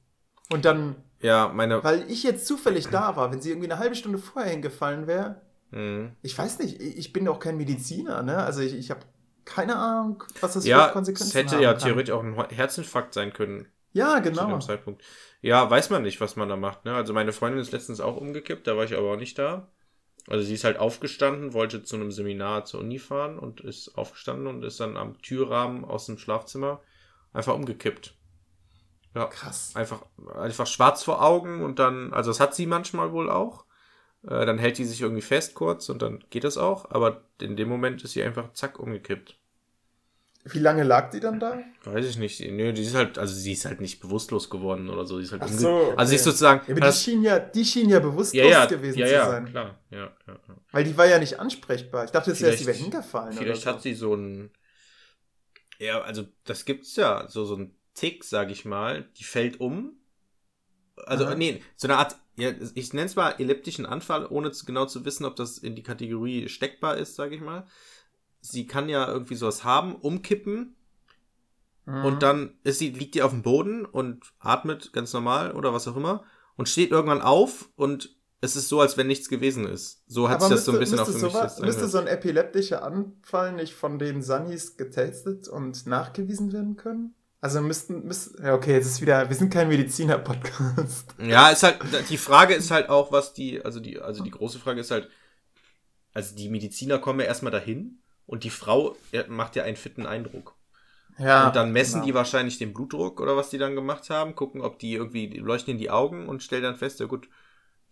Und dann, Ja, meine. weil ich jetzt zufällig da war, wenn sie irgendwie eine halbe Stunde vorher hingefallen wäre, Mhm. ich weiß nicht, ich bin auch kein Mediziner, ne? Also ich, ich habe keine Ahnung, was das Ja, für Konsequenzen es hätte ja kann. theoretisch auch ein Herzinfarkt sein können Ja, zu genau. dem Zeitpunkt. Ja, weiß man nicht, was man da macht. Ne? Also meine Freundin ist letztens auch umgekippt, da war ich aber auch nicht da. Also sie ist halt aufgestanden, wollte zu einem Seminar zur Uni fahren und ist aufgestanden und ist dann am Türrahmen aus dem Schlafzimmer einfach umgekippt. Ja, Krass. einfach, einfach schwarz vor Augen und dann, also das hat sie manchmal wohl auch. Äh, dann hält die sich irgendwie fest kurz und dann geht das auch, aber in dem Moment ist sie einfach zack umgekippt. Wie lange lag die dann da? Weiß ich nicht. Nö, die ist halt, also sie ist halt nicht bewusstlos geworden oder so. Sie ist halt Ach so, okay. Also sie ist sozusagen. Ja, aber die schien ja, die schien ja bewusstlos ja, ja, gewesen ja, zu ja, sein. klar. Ja, ja. Weil die war ja nicht ansprechbar. Ich dachte, jetzt wäre sie wieder hingefallen. Vielleicht hat sie so ein. Ja, also das gibt's ja, so, so ein Tick, sag ich mal, die fällt um. Also, Aha. nee, so eine Art, ja, ich nenne es mal elliptischen Anfall, ohne zu, genau zu wissen, ob das in die Kategorie steckbar ist, sag ich mal. Sie kann ja irgendwie sowas haben, umkippen Mhm. und dann ist sie, liegt die auf dem Boden und atmet ganz normal oder was auch immer und steht irgendwann auf und es ist so, als wenn nichts gewesen ist. So hat Aber sich das so ein müsste- bisschen auch für müsste mich jetzt Müsste so ein epileptischer Anfall nicht von den Sunnis getestet und nachgewiesen werden können? Also müssten, müssten, ja, okay, jetzt ist wieder, wir sind kein Mediziner-Podcast. Ja, ist halt, die Frage ist halt auch, was die, also die, also die große Frage ist halt, also die Mediziner kommen ja erstmal dahin und die Frau macht ja einen fitten Eindruck. Ja. und dann messen genau. die wahrscheinlich den Blutdruck oder was die dann gemacht haben, gucken, ob die irgendwie, die leuchten in die Augen und stellen dann fest, ja gut,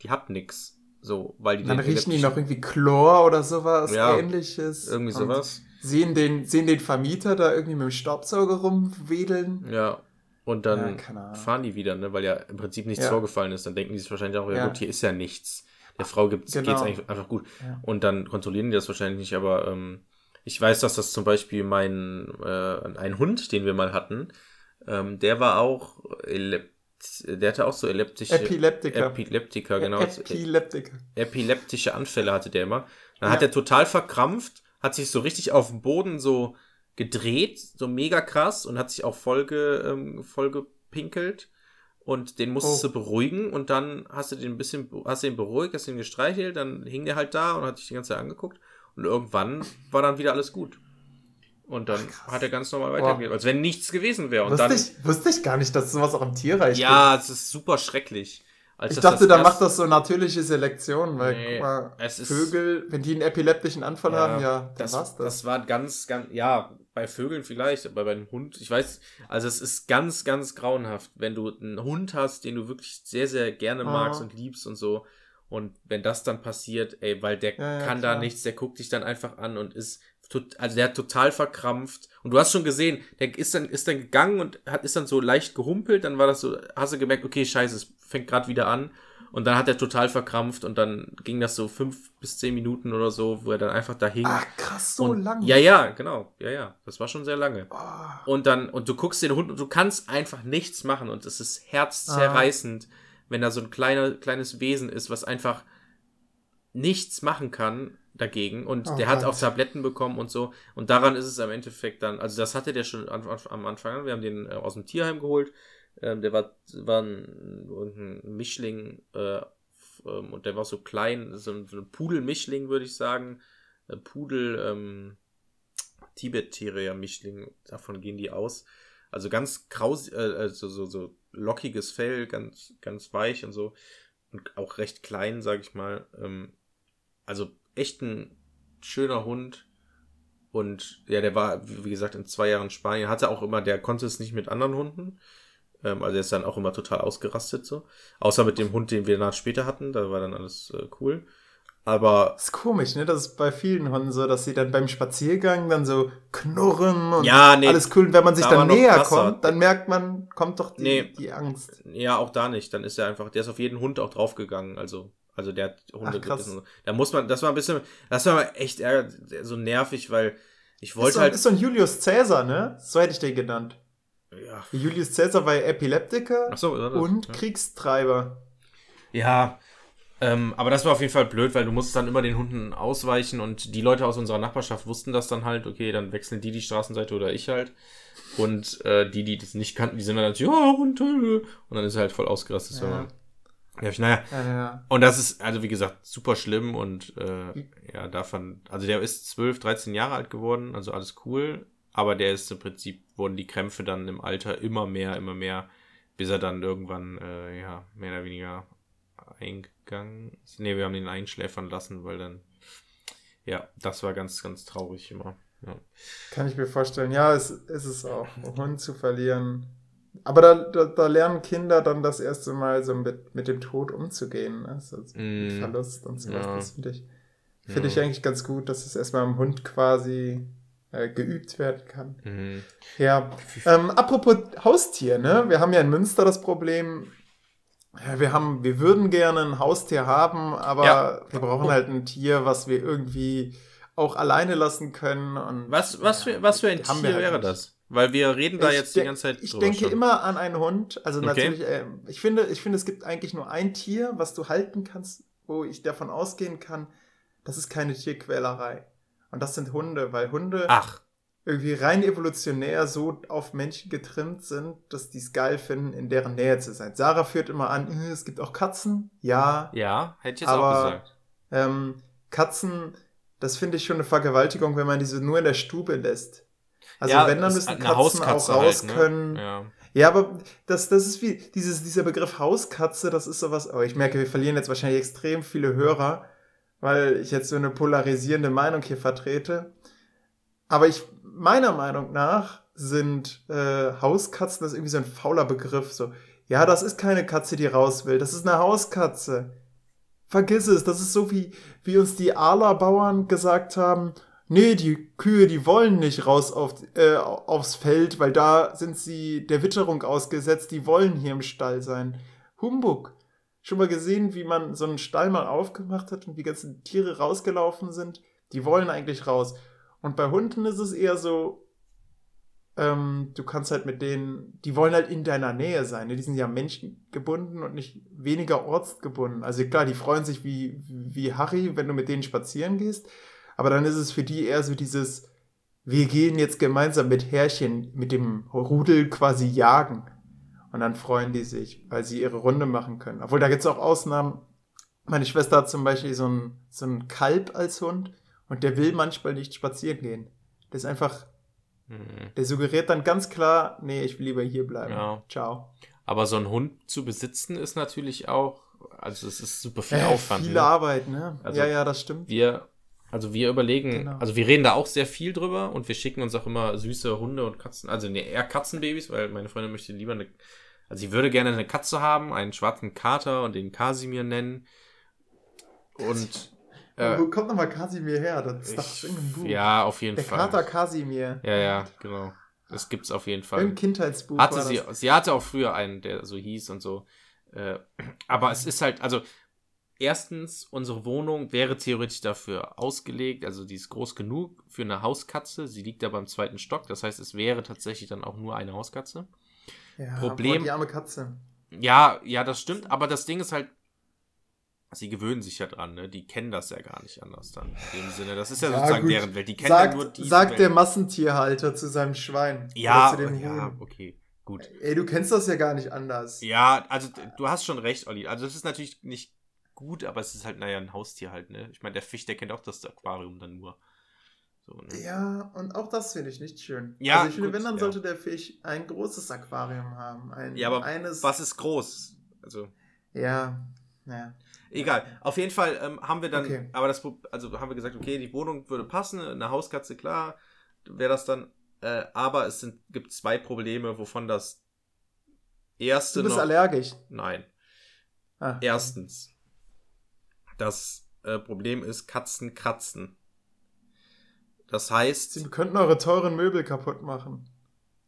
die hat nix. So, weil die Dann riechen die noch irgendwie Chlor oder sowas Ja, ähnliches. irgendwie sowas. Sehen den, sehen den Vermieter da irgendwie mit dem Staubsauger rumwedeln. Ja. Und Ja, dann Ahnung. fahren die wieder, ne, weil ja im Prinzip nichts Ja. vorgefallen ist. Dann denken die sich wahrscheinlich auch, ja, Ja. gut, hier ist ja nichts. Der Frau gibt's, Genau. geht's eigentlich einfach gut. Ja. Und dann kontrollieren die das wahrscheinlich nicht, aber ähm, ich weiß, dass das zum Beispiel mein, äh, ein Hund, den wir mal hatten, ähm, der war auch, der hatte auch so elliptische, Epileptiker. Epileptiker, genau. Epileptiker. Epileptische Anfälle hatte der immer. Dann Ja. hat er total verkrampft, hat sich so richtig auf dem Boden so gedreht, so mega krass und hat sich auch voll, ge, ähm, voll gepinkelt. Und den musstest Oh. du beruhigen und dann hast du den ein bisschen, hast du ihn beruhigt, hast ihn gestreichelt, dann hing der halt da und hat dich die ganze Zeit angeguckt. Und irgendwann war dann wieder alles gut. Und dann hat er ganz normal weitergegeben, als wenn nichts gewesen wäre. Und Wusste dann, ich, wusste ich gar nicht, dass sowas auch im Tierreich ja, es ist super schrecklich. Ich dachte, da macht das so natürliche Selektion, weil Nee, guck mal, Vögel, wenn die einen epileptischen Anfall haben, ja, dann das, war's das. das. war ganz, ganz, ja, bei Vögeln vielleicht, aber beim Hund, ich weiß, also es ist ganz, ganz grauenhaft, wenn du einen Hund hast, den du wirklich sehr, sehr gerne Ah. magst und liebst und so. Und wenn das dann passiert, ey, weil der Ja, ja, kann da klar. nichts, der guckt dich dann einfach an und ist, also der hat total verkrampft. Und du hast schon gesehen, der ist dann, ist dann gegangen und hat, ist dann so leicht gehumpelt, dann war das so, hast du gemerkt, okay, scheiße, es fängt gerade wieder an. Und dann hat er total verkrampft und dann ging das so fünf bis zehn Minuten oder so, wo er dann einfach da hing. Ach, krass, so und, lang. Ja, ja, genau. Ja, ja. Das war schon sehr lange. Oh, Und dann, und du guckst den Hund und du kannst einfach nichts machen und es ist herzzerreißend, wenn da so ein kleiner, kleines Wesen ist, was einfach nichts machen kann dagegen und Oh der hat Gott. auch Tabletten bekommen und so und daran ist es am Endeffekt dann, also das hatte der schon an, am Anfang an, wir haben den äh, aus dem Tierheim geholt, ähm, der war, war ein, irgendein Mischling äh, ähm, und der war so klein, so ein, so ein Pudel-Mischling, würde ich sagen, äh, Pudel, ähm, Tibet-Terrier-Mischling, davon gehen die aus. Also ganz kraus, äh, also so, so lockiges Fell, ganz, ganz weich und so. Und auch recht klein, sag ich mal. Ähm, also echt ein schöner Hund. Und ja, der war, wie gesagt, in zwei Jahren in Spanien. Hatte auch immer, der konnte es nicht mit anderen Hunden. Ähm, also er ist dann auch immer total ausgerastet so. Außer mit dem Hund, den wir danach später hatten. Da war dann alles äh, cool. Aber Das ist komisch, ne? Das ist bei vielen Hunden so, dass sie dann beim Spaziergang dann so knurren und Ja, nee, alles cool. Und wenn man sich da dann näher kommt, dann merkt man, kommt doch die, Nee. die Angst. Ja, auch da nicht. Dann ist er einfach, der ist auf jeden Hund auch draufgegangen. Also, also der hat Hunde Ach, gebissen. Da muss man, das war ein bisschen, das war echt so nervig, weil ich Ist wollte so, halt. ist so ein Julius Caesar, ne? So hätte ich den genannt. ja. Julius Caesar war Epileptiker so, ist und ja. Kriegstreiber. Ja, ähm, aber das war auf jeden Fall blöd, weil du musstest dann immer den Hunden ausweichen und die Leute aus unserer Nachbarschaft wussten das dann halt, okay, dann wechseln die die Straßenseite oder ich halt. Und äh, die, die das nicht kannten, die sind dann natürlich, ja, Hund, äh. und dann ist er halt voll ausgerastet. Ja. Ja. Naja, Ja, ja. und das ist, also wie gesagt, super schlimm und äh, ja, davon, also der ist 12, 13 Jahre alt geworden, also alles cool, aber der ist im Prinzip, wurden die Krämpfe dann im Alter immer mehr, immer mehr, bis er dann irgendwann, äh, ja, mehr oder weniger eingegangen ist. Nee, wir haben ihn einschläfern lassen, weil dann, ja, das war ganz, ganz traurig immer. Ja. Kann ich mir vorstellen. Ja, es, es ist auch, einen Hund zu verlieren. Aber da, da, da lernen Kinder dann das erste Mal so mit, mit dem Tod umzugehen. Ne? So, so mit Mm. Verlust und sowas. Ja. Das finde ich, find Ja. ich eigentlich ganz gut, dass es erstmal am Hund quasi äh, geübt werden kann. Mhm. Ja, ähm, apropos Haustier, ne? Wir haben ja in Münster das Problem, wir haben, wir würden gerne ein Haustier haben, aber Ja. wir brauchen halt ein Tier, was wir irgendwie auch alleine lassen können. Und, Was, was, ja, für, was für ein Tier halt wäre das? Weil wir reden da Ich jetzt die ganze Zeit Ich denke schon. immer an einen Hund. Also Okay. natürlich, äh, ich finde, ich finde, es gibt eigentlich nur ein Tier, was du halten kannst, wo ich davon ausgehen kann, das ist keine Tierquälerei. Und das sind Hunde, weil Hunde Ach, irgendwie rein evolutionär so auf Menschen getrimmt sind, dass die es geil finden, in deren Nähe zu sein. Sarah führt immer an, "Äh, es gibt auch Katzen. Ja, ja, hätte ich jetzt auch Aber- gesagt. ähm, Katzen, das finde ich schon eine Vergewaltigung, wenn man diese nur in der Stube lässt. Also Ja, wenn, dann müssen eine Katzen Hauskatze auch raus halt, ne? können. Ja. Ja, aber das, das ist wie, dieses, dieser Begriff Hauskatze, das ist sowas, oh, ich merke, wir verlieren jetzt wahrscheinlich extrem viele Hörer, weil ich jetzt so eine polarisierende Meinung hier vertrete. Aber ich, meiner Meinung nach sind äh, Hauskatzen, das ist irgendwie so ein fauler Begriff, so, ja, das ist keine Katze, die raus will, das ist eine Hauskatze. Vergiss es, das ist so wie, wie uns die Ala-Bauern gesagt haben, nee, die Kühe, die wollen nicht raus auf, äh, aufs Feld, weil da sind sie der Witterung ausgesetzt, die wollen hier im Stall sein. Humbug. Schon mal gesehen, wie man so einen Stall mal aufgemacht hat und die ganzen Tiere rausgelaufen sind? Die wollen eigentlich raus. Und bei Hunden ist es eher so, ähm, du kannst halt mit denen, die wollen halt in deiner Nähe sein. Ne? Die sind ja menschengebunden und nicht weniger ortsgebunden. Also klar, die freuen sich wie, wie Harry, wenn du mit denen spazieren gehst. Aber dann ist es für die eher so dieses, wir gehen jetzt gemeinsam mit Herrchen, mit dem Rudel quasi jagen. Und dann freuen die sich, weil sie ihre Runde machen können. Obwohl, da gibt es auch Ausnahmen. Meine Schwester hat zum Beispiel so ein, so ein Kalb als Hund und der will manchmal nicht spazieren gehen. Das ist einfach, Mhm. der suggeriert dann ganz klar, nee, ich will lieber hier bleiben. Ja. Ciao. Aber so einen Hund zu besitzen ist natürlich auch, also es ist super viel Äh, Aufwand. Viel ne? Arbeit, ne? Also ja, ja, das stimmt. Wir, also wir überlegen, Genau. also wir reden da auch sehr viel drüber und wir schicken uns auch immer süße Hunde und Katzen, also nee, eher Katzenbabys, weil meine Freundin möchte lieber eine, also sie würde gerne eine Katze haben, einen schwarzen Kater und den Kasimir nennen. Und äh, Wo kommt nochmal Kasimir her? Das ist doch irgendeinem Buch. ja, auf jeden Der Fall. Kater Kasimir. Ja, ja, genau. Das gibt's auf jeden Fall. Irgendein Kindheitsbuch. Hatte sie, sie hatte auch früher einen, der so hieß und so. Äh, aber es ist halt, also erstens, unsere Wohnung wäre theoretisch dafür ausgelegt, also die ist groß genug für eine Hauskatze. Sie liegt aber im zweiten Stock, das heißt, es wäre tatsächlich dann auch nur eine Hauskatze. Ja, Problem- die arme Katze. Ja, ja, das stimmt, aber das Ding ist halt, sie gewöhnen sich ja dran, ne? Die kennen das ja gar nicht anders dann. In dem Sinne, das ist ja, Ja, sozusagen gut. deren Welt. Die kennen Sagt, ja nur die. sagt der Massentierhalter zu seinem Schwein. Ja, ja, okay, gut. Ey, du kennst das ja gar nicht anders. Ja, also du hast schon recht, Olli. Also es ist natürlich nicht gut, aber es ist halt, naja, ein Haustier halt, ne? Ich meine, der Fisch, der kennt auch das Aquarium dann nur. So, ne? Ja, und auch das finde ich nicht schön. Ja, also ich finde, gut, wenn, dann ja. sollte der Fisch ein großes Aquarium haben. Ein, Ja, aber eines, Was ist groß? Also, Ja, ja. egal. Auf jeden Fall ähm, haben wir dann, Okay. aber das, also haben wir gesagt, okay, die Wohnung würde passen, eine Hauskatze, klar, wäre das dann, äh, aber es sind, gibt zwei Probleme, wovon das erste Du bist noch, allergisch. nein. Ah. Erstens, das äh, Problem ist Katzen kratzen. Das heißt, Sie könnten eure teuren Möbel kaputt machen.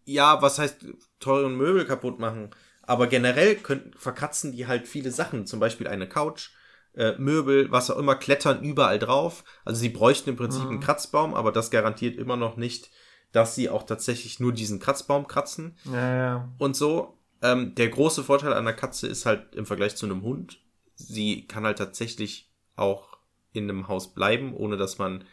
ja, was heißt teuren Möbel kaputt machen? Aber generell könnten, verkratzen die halt viele Sachen, zum Beispiel eine Couch, äh, Möbel, was auch immer, klettern überall drauf. Also sie bräuchten im Prinzip Mhm. einen Kratzbaum, aber das garantiert immer noch nicht, dass sie auch tatsächlich nur diesen Kratzbaum kratzen Ja, ja. und so. Ähm, der große Vorteil einer Katze ist halt im Vergleich zu einem Hund, sie kann halt tatsächlich auch in einem Haus bleiben, ohne dass man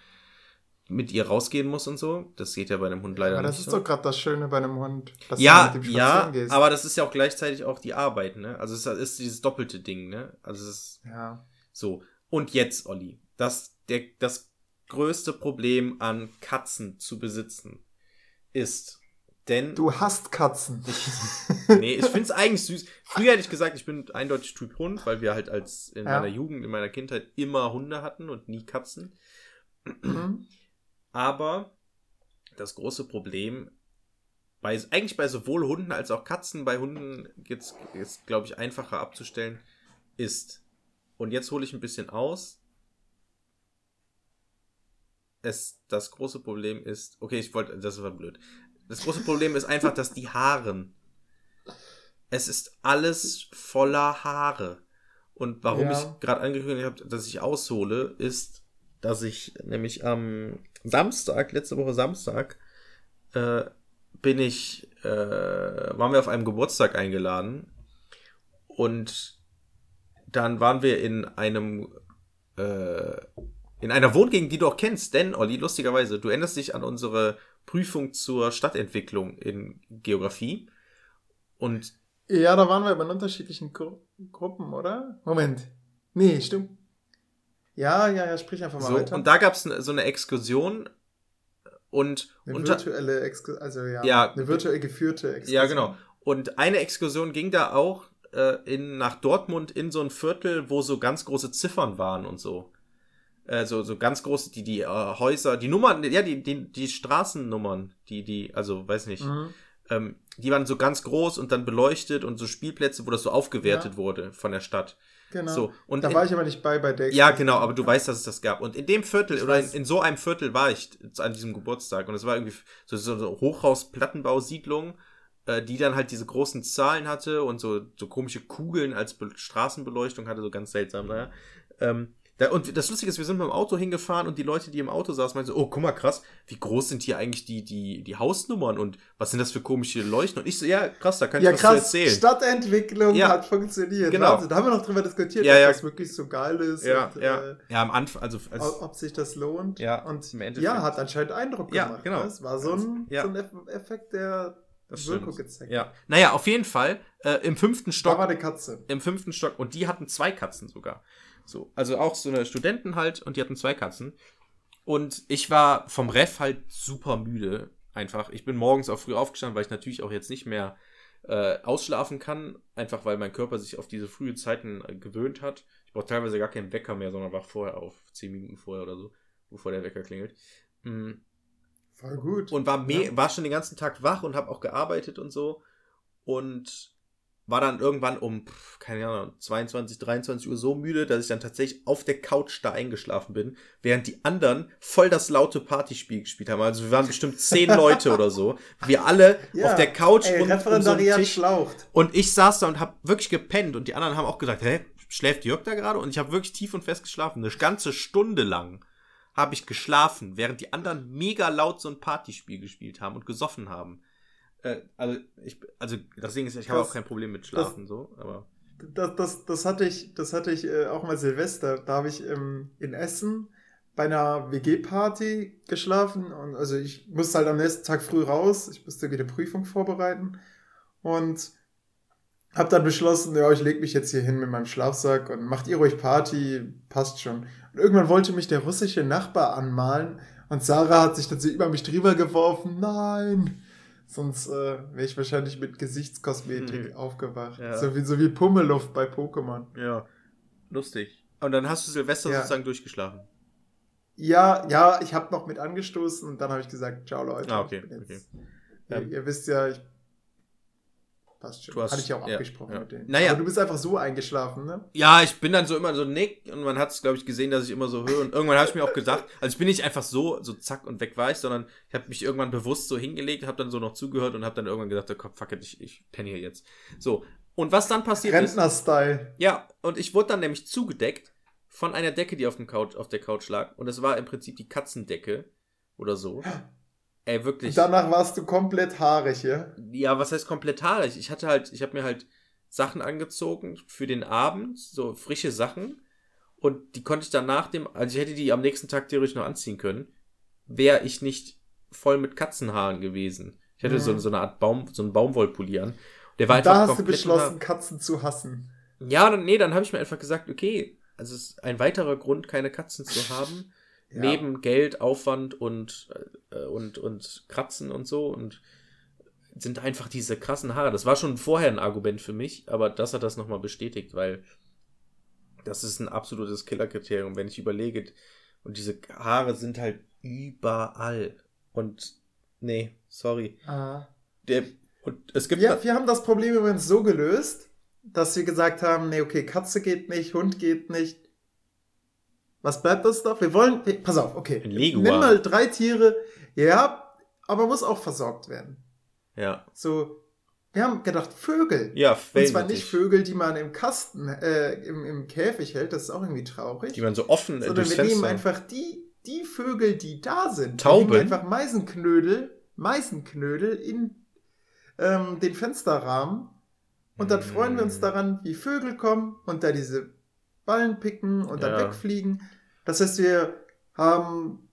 mit ihr rausgehen muss und so. Das geht ja bei einem Hund leider Aber das nicht ist so. doch gerade das Schöne bei einem Hund. Dass Ja, du mit dem ja, gehst. aber das ist ja auch gleichzeitig auch die Arbeit, ne? Also es ist dieses doppelte Ding, ne? Also es ist Ja. so. Und jetzt, Olli, das, der, das größte Problem an Katzen zu besitzen ist, denn Du hast Katzen. nee, ich find's eigentlich süß. Früher hätte ich gesagt, ich bin eindeutig Typ Hund, weil wir halt als in Ja. meiner Jugend, in meiner Kindheit immer Hunde hatten und nie Katzen. Mhm. Aber das große Problem bei eigentlich bei sowohl Hunden als auch Katzen, bei Hunden geht's ist glaube ich einfacher abzustellen, ist und jetzt hole ich ein bisschen aus. Es das große Problem ist, okay, ich wollte, das war blöd. Das große Problem ist einfach, dass die Haaren. Es ist alles voller Haare. Und warum Ja. ich gerade angekündigt habe, dass ich aushole, ist, dass ich nämlich am Samstag, letzte Woche Samstag, äh, bin ich, äh, waren wir auf einem Geburtstag eingeladen und dann waren wir in einem, äh, in einer Wohngegend, die du auch kennst, denn, Olli, lustigerweise, du erinnerst dich an unsere Prüfung zur Stadtentwicklung in Geografie und Ja, da waren wir aber in unterschiedlichen Gru Gruppen, oder? Moment. Nee, stimmt. Ja, ja, ja, sprich einfach mal so, weiter. und da gab es so eine Exkursion und eine unter, virtuelle Exkursion, also ja, Ja. eine virtuell geführte Exkursion. Ja, genau. Und eine Exkursion ging da auch äh, in, nach Dortmund in so ein Viertel, wo so ganz große Ziffern waren und so. Äh, so, so ganz große, die, die äh, Häuser, die Nummern, ja, die, die, die Straßennummern, die, die, also weiß nicht, Mhm. ähm, die waren so ganz groß und dann beleuchtet und so Spielplätze, wo das so aufgewertet Ja. wurde von der Stadt. Genau. So, und da in- war ich aber nicht bei bei der ja, genau, aber du weißt, dass es das gab. Und in dem Viertel, Ich oder in, in so einem Viertel war ich an diesem Geburtstag. Und es war irgendwie so, so, so Hochhaus-Plattenbausiedlung, äh, die dann halt diese großen Zahlen hatte und so, so komische Kugeln als Be Straßenbeleuchtung hatte, so ganz seltsam, naja. Ähm, Da, und das Lustige ist, wir sind mit dem Auto hingefahren und die Leute, die im Auto saßen, meinten so, oh, guck mal, krass, wie groß sind hier eigentlich die, die, die Hausnummern und was sind das für komische Leuchten? Und ich so, ja, krass, da kann ich Ja, was krass, erzählen. Stadtentwicklung Ja. hat funktioniert. Genau. Wahnsinn. Da haben wir noch drüber diskutiert, Ja, ob ja. das wirklich so geil ist ja, und ja. Äh, ja, am Anfang, also, ob, als, ob sich das lohnt. Ja, und im ja, hat anscheinend Eindruck Ja, gemacht. genau. ne? Es war so ein, Ja. so ein Eff- Effekt, der Das Wirkung gezeigt ja. Naja, auf jeden Fall, äh, im fünften Da Stock war eine Katze. im fünften Stock und die hatten zwei Katzen sogar. So, also auch so eine Studenten halt und die hatten zwei Katzen. Und ich war vom Ref halt super müde. Einfach. Ich bin morgens auch früh aufgestanden, weil ich natürlich auch jetzt nicht mehr äh, ausschlafen kann. Einfach weil mein Körper sich auf diese frühe Zeiten äh, gewöhnt hat. Ich brauche teilweise gar keinen Wecker mehr, sondern wach vorher auf. Zehn Minuten vorher oder so, bevor der Wecker klingelt. Mm. Voll gut. Und war, Ja. war schon den ganzen Tag wach und habe auch gearbeitet und so. Und war dann irgendwann um, keine Ahnung, 22, 23 Uhr so müde, dass ich dann tatsächlich auf der Couch da eingeschlafen bin, während die anderen voll das laute Partyspiel gespielt haben. Also wir waren bestimmt zehn Leute oder so. Wir alle Ja. auf der Couch Ey, und um so Tisch. schlaucht. Und ich saß da und habe wirklich gepennt und die anderen haben auch gesagt, hä, schläft Jörg da gerade? Und ich habe wirklich tief und fest geschlafen. Eine ganze Stunde lang habe ich geschlafen, während die anderen mega laut so ein Partyspiel gespielt haben und gesoffen haben. Äh, also, ich, also das Ding ist, ich habe Das- auch kein Problem mit Schlafen, so, aber. Das, das, das hatte ich, das hatte ich äh, auch mal Silvester. Da habe ich ähm, in Essen bei einer WG-Party geschlafen. Und also ich musste halt am nächsten Tag früh raus. Ich musste wieder Prüfung vorbereiten. Und habe dann beschlossen, ja, ich lege mich jetzt hier hin mit meinem Schlafsack und macht ihr ruhig Party, passt schon. Und irgendwann wollte mich der russische Nachbar anmalen und Sarah hat sich dann so über mich drüber geworfen. Nein! Sonst äh, wäre ich wahrscheinlich mit Gesichtskosmetik Mhm. aufgewacht. Ja. So, wie, so wie Pummeluft bei Pokémon. Ja, lustig. Und dann hast du Silvester Ja. sozusagen durchgeschlafen. Ja, ja, ich habe noch mit angestoßen und dann habe ich gesagt, ciao Leute. Ah, okay, okay. Ihr, Ähm, ihr wisst ja, ich passt schon. Du hast- Hatte ich ja auch ja, abgesprochen ja. mit denen. Naja. Aber du bist einfach so eingeschlafen, ne? Ja, ich bin dann so immer so nick und man hat es, glaube ich, gesehen, dass ich immer so höre. Und irgendwann habe ich mir auch gedacht, also ich bin nicht einfach so, so zack und weg war ich, sondern ich habe mich irgendwann bewusst so hingelegt, habe dann so noch zugehört und habe dann irgendwann gedacht, oh, komm, fuck it, ich, ich penne hier jetzt. So. Und was dann passiert ist. Rentner-Style. Ja, und ich wurde dann nämlich zugedeckt von einer Decke, die auf, dem Couch, auf der Couch lag. Und es war im Prinzip die Katzendecke oder so. Ey, wirklich. Und danach warst du komplett haarig, ja? Ja, was heißt komplett haarig? Ich hatte halt, ich habe mir halt Sachen angezogen für den Abend, so frische Sachen. Und die konnte ich dann nach dem, also ich hätte die am nächsten Tag theoretisch noch anziehen können, wäre ich nicht voll mit Katzenhaaren gewesen. Ich hatte Mhm. so, so eine Art Baum, so einen Baumwollpulli an. Der war Und da hast du beschlossen, Katzen zu hassen. ja, dann, nee, dann habe ich mir einfach gesagt, okay, also es ist ein weiterer Grund, keine Katzen zu haben. Ja. Neben Geld, Aufwand und, äh, und, und Kratzen und so und sind einfach diese krassen Haare. Das war schon vorher ein Argument für mich, aber das hat das nochmal bestätigt, weil das ist ein absolutes Killerkriterium, wenn ich überlege. Und diese Haare sind halt überall. Und nee, sorry. Ah. Der, und es gibt Wir, wir haben das Problem übrigens so gelöst, dass wir gesagt haben, nee, okay, Katze geht nicht, Hund geht nicht. Was bleibt das noch? Wir wollen, wir, pass auf, okay. Ein Leguan. Nimm mal drei Tiere, ja, aber muss auch versorgt werden. ja, So, wir haben gedacht, Vögel. ja, Und zwar nicht Vögel, die man im Kasten, äh, im, im Käfig hält, das ist auch irgendwie traurig. die man so offen äh, sondern durchs wir nehmen Fenster. einfach die, die Vögel, die da sind. Tauben? Wir legen einfach Meisenknödel, Meisenknödel in ähm, den Fensterrahmen. Und dann freuen wir uns daran, wie Vögel kommen und da diese Ballen picken und dann Ja. wegfliegen. Das heißt, wir haben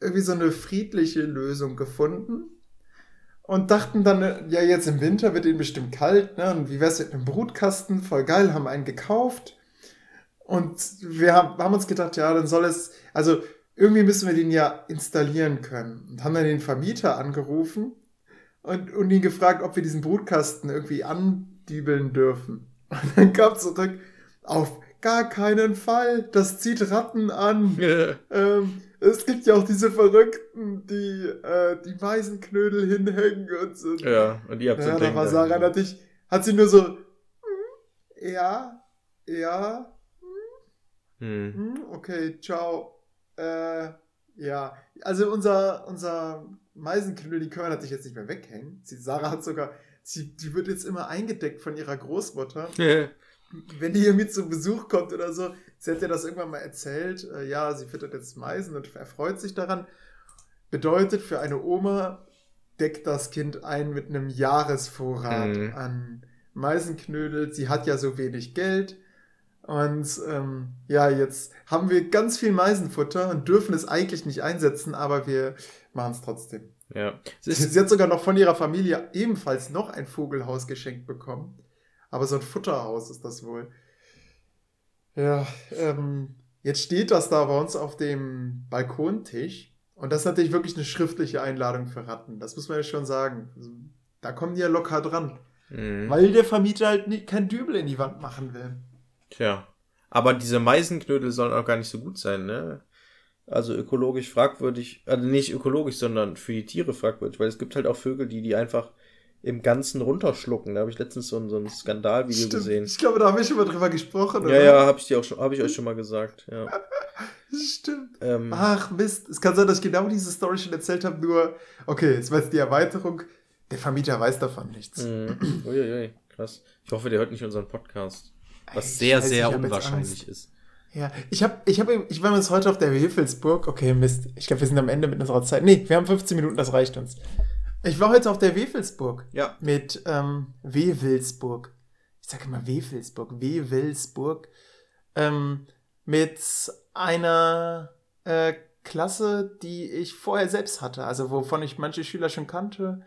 irgendwie so eine friedliche Lösung gefunden und dachten dann, ja, jetzt im Winter wird ihnen bestimmt kalt, ne? Und wie wär's mit einem Brutkasten? Voll geil, haben einen gekauft. Und wir haben, haben uns gedacht, ja, dann soll es, also irgendwie müssen wir den ja installieren können. Und haben dann den Vermieter angerufen und, und ihn gefragt, ob wir diesen Brutkasten irgendwie andübeln dürfen. Und dann kam zurück, auf gar keinen Fall, das zieht Ratten an. Ähm, es gibt ja auch diese Verrückten, die äh, die Meisenknödel hinhängen und so. ja, und ihr habt Ja, da war. Sarah natürlich, hat sie nur so, "Hm, ja, ja, Hm. hm, okay, ciao. Äh, ja, also unser, unser Meisenknödel, die können wir natürlich jetzt nicht mehr weghängen. Sie, Sarah hat sogar, sie, die wird jetzt immer eingedeckt von ihrer Großmutter. Wenn die irgendwie zu Besuch kommt oder so, sie hat ja das irgendwann mal erzählt, äh, ja, sie füttert jetzt Meisen und erfreut sich daran. Bedeutet für eine Oma, deckt das Kind ein mit einem Jahresvorrat Mhm. an Meisenknödel. Sie hat ja so wenig Geld. Und ähm, ja, jetzt haben wir ganz viel Meisenfutter und dürfen es eigentlich nicht einsetzen, aber wir machen es trotzdem. Ja. Sie, ist, sie hat sogar noch von ihrer Familie ebenfalls noch ein Vogelhaus geschenkt bekommen. Aber so ein Futterhaus ist das wohl. Ja, ähm, jetzt steht das da bei uns auf dem Balkontisch. Und das ist natürlich wirklich eine schriftliche Einladung für Ratten. Das muss man ja schon sagen. Also, da kommen die ja locker dran. Mhm. Weil der Vermieter halt nicht, kein Dübel in die Wand machen will. Tja. Aber diese Meisenknödel sollen auch gar nicht so gut sein, ne? Also ökologisch fragwürdig, also nicht ökologisch, sondern für die Tiere fragwürdig, weil es gibt halt auch Vögel, die die einfach im Ganzen runterschlucken. Da habe ich letztens so ein, so ein Skandalvideo Stimmt. gesehen. Ich glaube, da haben wir schon mal drüber gesprochen. Ja, oder? ja, habe ich dir auch schon, habe ich euch schon mal gesagt. Ja. Stimmt. Ähm, Ach Mist, es kann sein, dass ich genau diese Story schon erzählt habe, nur, okay, war jetzt die Erweiterung. Der Vermieter weiß davon nichts. Mhm. Uiuiui, krass. Ich hoffe, der hört nicht unseren Podcast. Was Ey, sehr, scheiße, sehr ich hab unwahrscheinlich ist. Ja, ich habe, ich habe, ich war jetzt heute auf der Wefelsburg. Okay, Mist. Ich glaube, wir sind am Ende mit unserer Zeit. Nee, wir haben 15 Minuten, das reicht uns. Ich war heute auf der Wefelsburg Ja. mit ähm, Wewelsburg. Ich sage immer Wefelsburg, Wewelsburg. Ähm, mit einer äh, Klasse, die ich vorher selbst hatte. Also wovon ich manche Schüler schon kannte.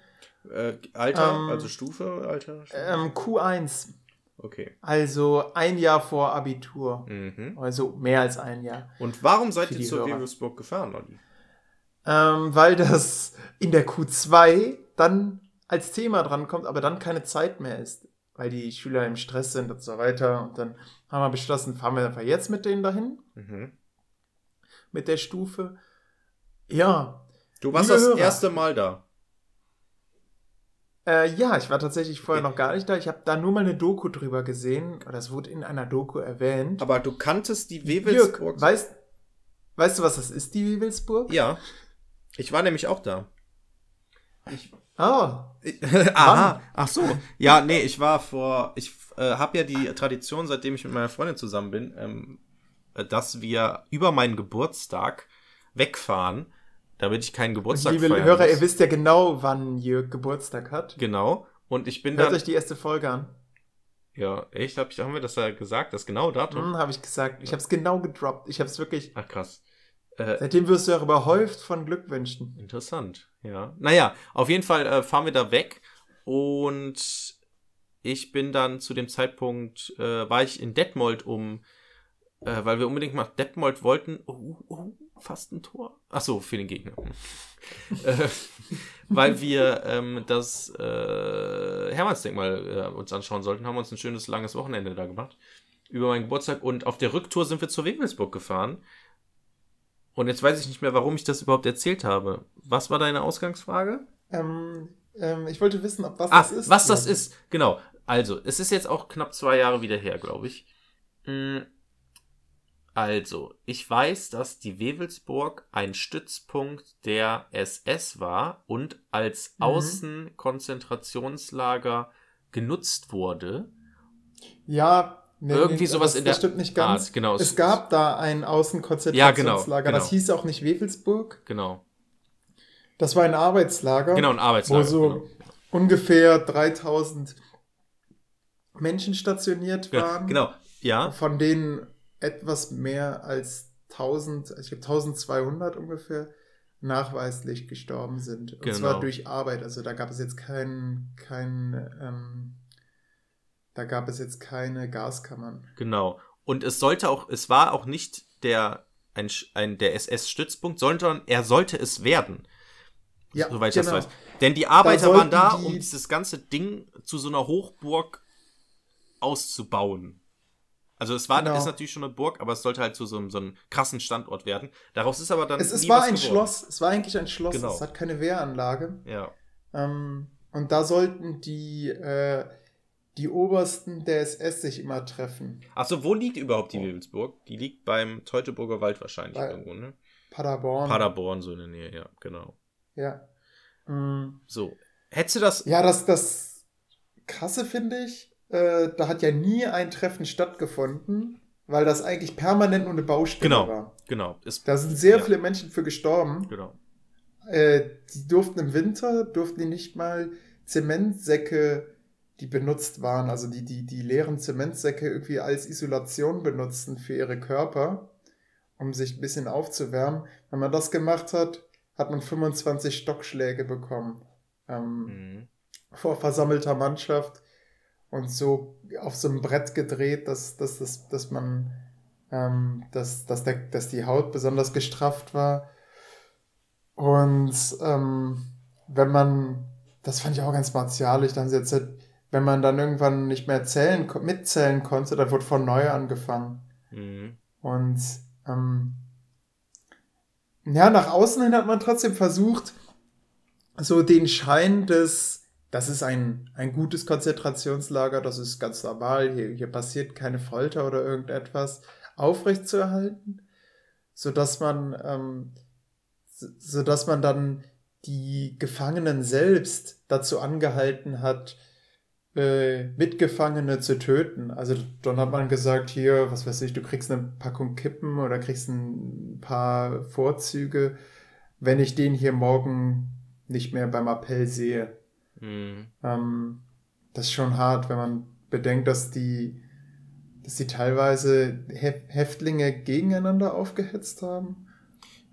Äh, Alter, Ähm, also Stufe, Alter? Ähm, Q1. Okay. Also ein Jahr vor Abitur. Mhm. Also mehr als ein Jahr. Und warum seid ihr zur. Wewelsburg gefahren, Olli? Ähm, weil das in der Q2 dann als Thema drankommt, aber dann keine Zeit mehr ist, weil die Schüler im Stress sind und so weiter. Und dann haben wir beschlossen, fahren wir einfach jetzt mit denen dahin, Mhm. mit der Stufe. Ja, Du warst das Hörer. erste Mal da. äh, ja, ich war tatsächlich vorher noch gar nicht da. Ich habe da nur mal eine Doku drüber gesehen, es wurde in einer Doku erwähnt. Aber du kanntest die Jörg, Wewelsburg. weißt, weißt du, was das ist, die Wewelsburg? ja. Ich war nämlich auch da. Ah, Aha. Ach so. Ja, nee, ich war vor. Ich äh, habe ja die Tradition, seitdem ich mit meiner Freundin zusammen bin, ähm, äh, dass wir über meinen Geburtstag wegfahren, damit ich keinen Geburtstag liebe feiern Hörer, muss. ihr wisst ja genau, wann Jörg Geburtstag hat. Genau. Und ich bin Hört dann. euch die erste Folge an. Ja, echt? Hab ich, haben wir das da gesagt? Das genaue Datum? Hm, habe ich gesagt. Ich habe es genau gedroppt. Ich habe es wirklich. Ach, krass. Äh, Seitdem wirst du auch überhäuft von Glückwünschen. Interessant, ja. Naja, auf jeden Fall äh, fahren wir da weg und ich bin dann zu dem Zeitpunkt, äh, war ich in Detmold um, äh, weil wir unbedingt nach Detmold wollten. Oh, oh, fast ein Tor. Ach so, für den Gegner. äh, weil wir ähm, das äh, Hermannsdenkmal uns anschauen sollten, haben uns ein schönes langes Wochenende da gemacht über meinen Geburtstag und auf der Rücktour sind wir zur Wewelsburg gefahren. Und jetzt weiß ich nicht mehr, warum ich das überhaupt erzählt habe. Was war deine Ausgangsfrage? Ähm, ähm, ich wollte wissen, ob was Ah, das ist. was das Ja. ist. Genau. Also, es ist jetzt auch knapp zwei Jahre wieder her, glaube ich. Mm, Also, ich weiß, dass die Wewelsburg ein Stützpunkt der SS war und als Mhm. Außenkonzentrationslager genutzt wurde. Ja, nee, Irgendwie nee, sowas das, in der Das stimmt nicht ganz. Art, genau. Es gab da ein Ja, Außenkonzentrationslager. genau, Das genau. hieß auch nicht Wewelsburg. Genau. Das war ein Arbeitslager. Genau, ein Wo Arbeitslager. so genau. ungefähr 3000 Menschen stationiert waren. genau. Ja. Von denen etwas mehr als 1000, ich glaube 1200 ungefähr, nachweislich gestorben sind. Und Genau. zwar durch Arbeit. Also da gab es jetzt kein, kein ähm, da gab es jetzt keine Gaskammern. Genau. Und es sollte auch, es war auch nicht der, ein, ein, der SS-Stützpunkt, sondern er sollte es werden. Ja, soweit ich genau. das weiß. Denn die Arbeiter sollten waren da, die- um dieses ganze Ding zu so einer Hochburg auszubauen. Also es war, Genau. ist natürlich schon eine Burg, aber es sollte halt zu so einem, so einem krassen Standort werden. Daraus ist aber dann Es, es war ein geworden. Schloss. Es war eigentlich ein Schloss. Genau. Es hat keine Wehranlage. Ja. Ähm, und da sollten die, äh, die Obersten der SS sich immer treffen. Achso, wo liegt überhaupt die Wewelsburg? Die liegt beim Teutoburger Wald wahrscheinlich Bei- irgendwo, ne? Paderborn. Paderborn, so in der Nähe, ja, genau. Ja. Mm. So. Hättest du das. Ja, das, das Krasse finde ich, äh, da hat ja nie ein Treffen stattgefunden, weil das eigentlich permanent nur eine Baustelle Genau, war. genau. Ist, Da sind sehr Ja. viele Menschen für gestorben. genau. Äh, die durften im Winter, durften die nicht mal Zementsäcke, die benutzt waren, also die, die, die leeren Zementsäcke irgendwie als Isolation benutzen für ihre Körper, um sich ein bisschen aufzuwärmen. Wenn man das gemacht hat, hat man 25 Stockschläge bekommen. Ähm, Mhm. vor versammelter Mannschaft und so auf so einem Brett gedreht, dass, dass, dass, dass man, ähm, dass, dass, der, dass die Haut besonders gestrafft war. Und ähm, wenn man, das fand ich auch ganz martialisch, dann haben sie erzählt, wenn man dann irgendwann nicht mehr zählen, mitzählen konnte, dann wurde von neu angefangen. Mhm. Und ähm, ja, nach außen hin hat man trotzdem versucht, so den Schein des, das ist ein, ein gutes Konzentrationslager, das ist ganz normal, hier, hier passiert keine Folter oder irgendetwas, aufrechtzuerhalten, sodass man, ähm, so- sodass man dann die Gefangenen selbst dazu angehalten hat, äh, Mitgefangene zu töten. Also dann hat man gesagt, hier, was weiß ich, du kriegst eine Packung Kippen oder kriegst ein paar Vorzüge, wenn ich den hier morgen nicht mehr beim Appell sehe. Mhm. Ähm, das ist schon hart, wenn man bedenkt, dass die, dass die teilweise Hä- Häftlinge gegeneinander aufgehetzt haben.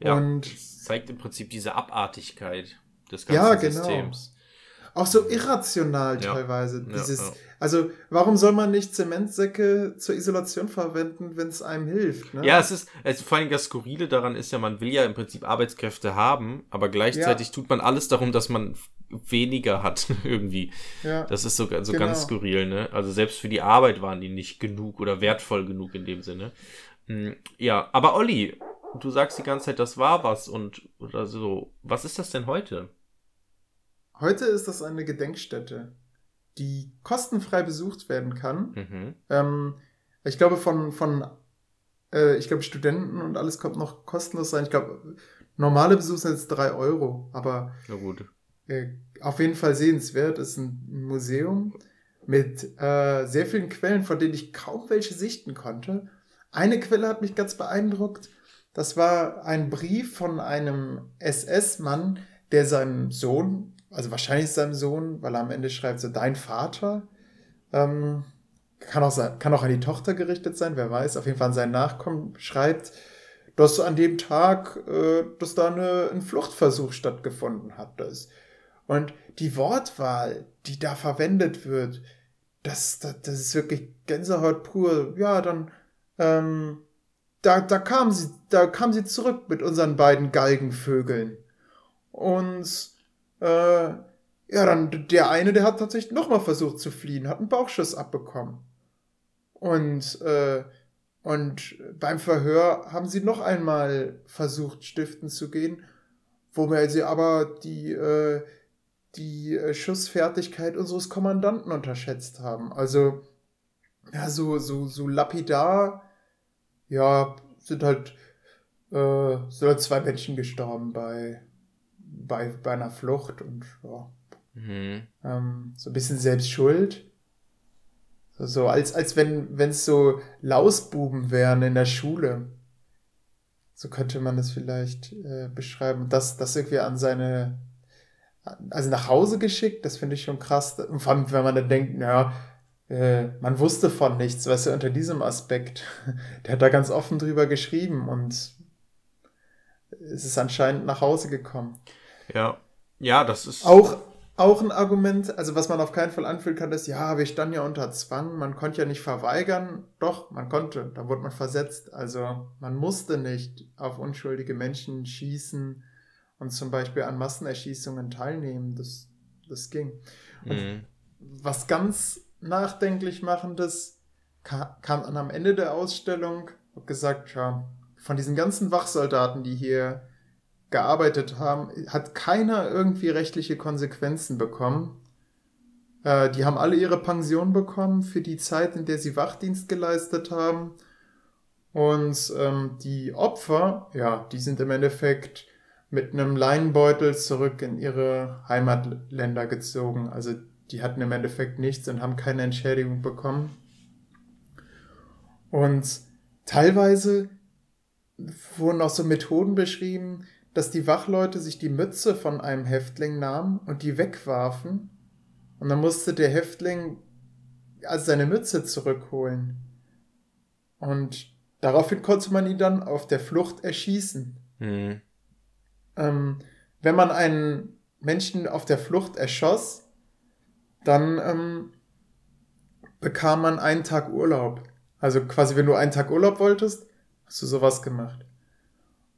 Ja, Und das zeigt im Prinzip diese Abartigkeit des Ja, ganzen genau. Systems. Auch so irrational Ja. teilweise. Ja, Dieses, ja. Also, warum soll man nicht Zementsäcke zur Isolation verwenden, wenn es einem hilft? Ne? Ja, es ist, also vor allem das Skurrile daran ist ja, man will ja im Prinzip Arbeitskräfte haben, aber gleichzeitig tut man alles darum, dass man weniger hat, irgendwie. ja. Das ist so, so Genau. ganz skurril, ne? Also selbst für die Arbeit waren die nicht genug oder wertvoll genug in dem Sinne. Hm, Ja, aber Olli, du sagst die ganze Zeit, das war was und oder so. Was ist das denn heute? Heute ist das eine Gedenkstätte, die kostenfrei besucht werden kann. Mhm. Ähm, ich glaube, von, von äh, ich glaube, Studenten und alles kommt noch kostenlos sein. Ich glaube, normale Besuche sind jetzt drei Euro, aber äh, auf jeden Fall sehenswert. Es ist ein Museum mit äh, sehr vielen Quellen, von denen ich kaum welche sichten konnte. Eine Quelle hat mich ganz beeindruckt. Das war ein Brief von einem SS-Mann, der seinem Sohn, also wahrscheinlich seinem Sohn, weil er am Ende schreibt, so dein Vater, ähm, kann, auch sein, kann auch an die Tochter gerichtet sein, wer weiß, auf jeden Fall an seinen Nachkommen schreibt, dass an dem Tag, äh, dass da eine, ein Fluchtversuch stattgefunden hat. Das. Und die Wortwahl, die da verwendet wird, das, das, das ist wirklich Gänsehaut pur. Ja, dann, ähm, da, da kam sie, da kam sie zurück mit unseren beiden Galgenvögeln. Und äh, ja, dann der eine, der hat tatsächlich nochmal versucht zu fliehen, hat einen Bauchschuss abbekommen. Und, äh, und beim Verhör haben sie noch einmal versucht, stiften zu gehen, wobei sie aber die, äh, die Schussfertigkeit unseres Kommandanten unterschätzt haben. Also, ja, so, so, so lapidar, ja, sind halt, äh, sind halt zwei Menschen gestorben bei, bei, bei einer Flucht und ja, Mhm. ähm, so ein bisschen selbst schuld. So, so als, als wenn es so Lausbuben wären in der Schule. So könnte man das vielleicht äh, beschreiben. Das, das irgendwie an seine, also nach Hause geschickt, das finde ich schon krass. Und vor allem, wenn man dann denkt, naja, äh, man wusste von nichts, weißt du, unter diesem Aspekt. Der hat da ganz offen drüber geschrieben und es ist anscheinend nach Hause gekommen. Ja. Ja, das ist. Auch, auch ein Argument, also was man auf keinen Fall anfühlen kann, ist, ja, wir standen ja unter Zwang, man konnte ja nicht verweigern. Doch, man konnte, da wurde man versetzt. Also man musste nicht auf unschuldige Menschen schießen und zum Beispiel an Massenerschießungen teilnehmen. Das, das ging. Mhm. Was ganz nachdenklich machendes ka- kam dann am Ende der Ausstellung hab gesagt, ja, von diesen ganzen Wachsoldaten, die hier gearbeitet haben, hat keiner irgendwie rechtliche Konsequenzen bekommen. Äh, die haben alle ihre Pension bekommen für die Zeit, in der sie Wachdienst geleistet haben. Und ähm, die Opfer, ja, die sind im Endeffekt mit einem Leinenbeutel zurück in ihre Heimatländer gezogen. Also die hatten im Endeffekt nichts und haben keine Entschädigung bekommen. Und teilweise wurden auch so Methoden beschrieben, dass die Wachleute sich die Mütze von einem Häftling nahmen und die wegwarfen. Und dann musste der Häftling also seine Mütze zurückholen. Und daraufhin konnte man ihn dann auf der Flucht erschießen. Mhm. Ähm, wenn man einen Menschen auf der Flucht erschoss, dann ähm, bekam man einen Tag Urlaub. Also quasi, wenn du einen Tag Urlaub wolltest, hast du sowas gemacht.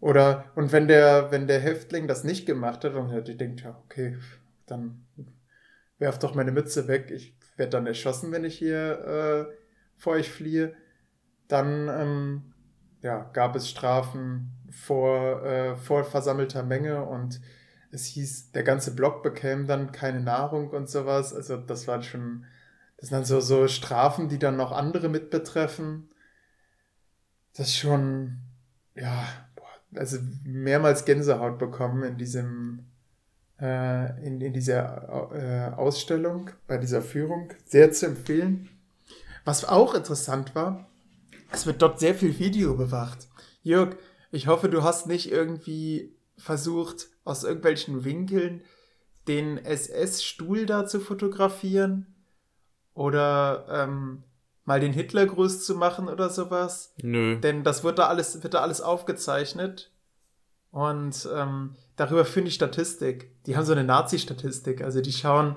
Oder, und wenn der, wenn der Häftling das nicht gemacht hat, und er denkt, ja, okay, dann werf doch meine Mütze weg, ich werde dann erschossen, wenn ich hier äh, vor euch fliehe, dann ähm, ja, gab es Strafen vor, äh, vor versammelter Menge und es hieß, der ganze Block bekäme dann keine Nahrung und sowas. Also das waren schon, das sind dann so, so Strafen, die dann noch andere mit betreffen. Das ist schon, ja, also mehrmals Gänsehaut bekommen in diesem, äh, in, in dieser äh, Ausstellung, bei dieser Führung. Sehr zu empfehlen. Was auch interessant war, es wird dort sehr viel Video bewacht. Jörg, ich hoffe, du hast nicht irgendwie versucht, aus irgendwelchen Winkeln den SS-Stuhl da zu fotografieren oder ähm, mal den Hitlergruß zu machen oder sowas. Nö. Denn das wird da alles, wird da alles aufgezeichnet. Und ähm, darüber finde ich Statistik. Die haben so eine Nazi-Statistik. Also die schauen,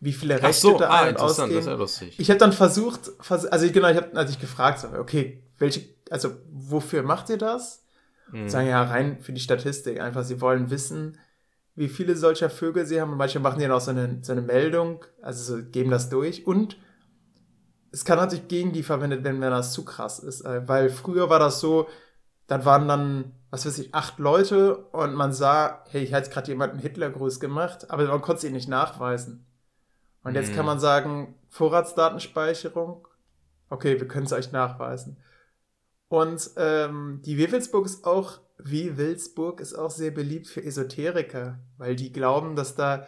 wie viele Rechte so, da ah, ein- und ausgehen. Das ist ja lustig. Ich habe dann versucht, also genau, ich habe als ich gefragt, okay, welche, also wofür macht ihr das? Mhm. Sagen ja rein für die Statistik. Einfach, sie wollen wissen, wie viele solcher Vögel sie haben. Und manche machen ja noch so eine, so eine Meldung, also so, geben das durch. Und es kann natürlich gegen die verwendet werden, wenn das zu krass ist. Äh, weil früher war das so, dann waren dann, was weiß ich, acht Leute und man sah, hey, ich hatte gerade jemanden Hitlergruß gemacht, aber man konnte es ihnen nicht nachweisen. Und jetzt mhm. kann man sagen, Vorratsdatenspeicherung, okay, wir können es euch nachweisen. Und ähm, die Wewelsburg ist auch, wie Wilsburg ist auch sehr beliebt für Esoteriker, weil die glauben, dass da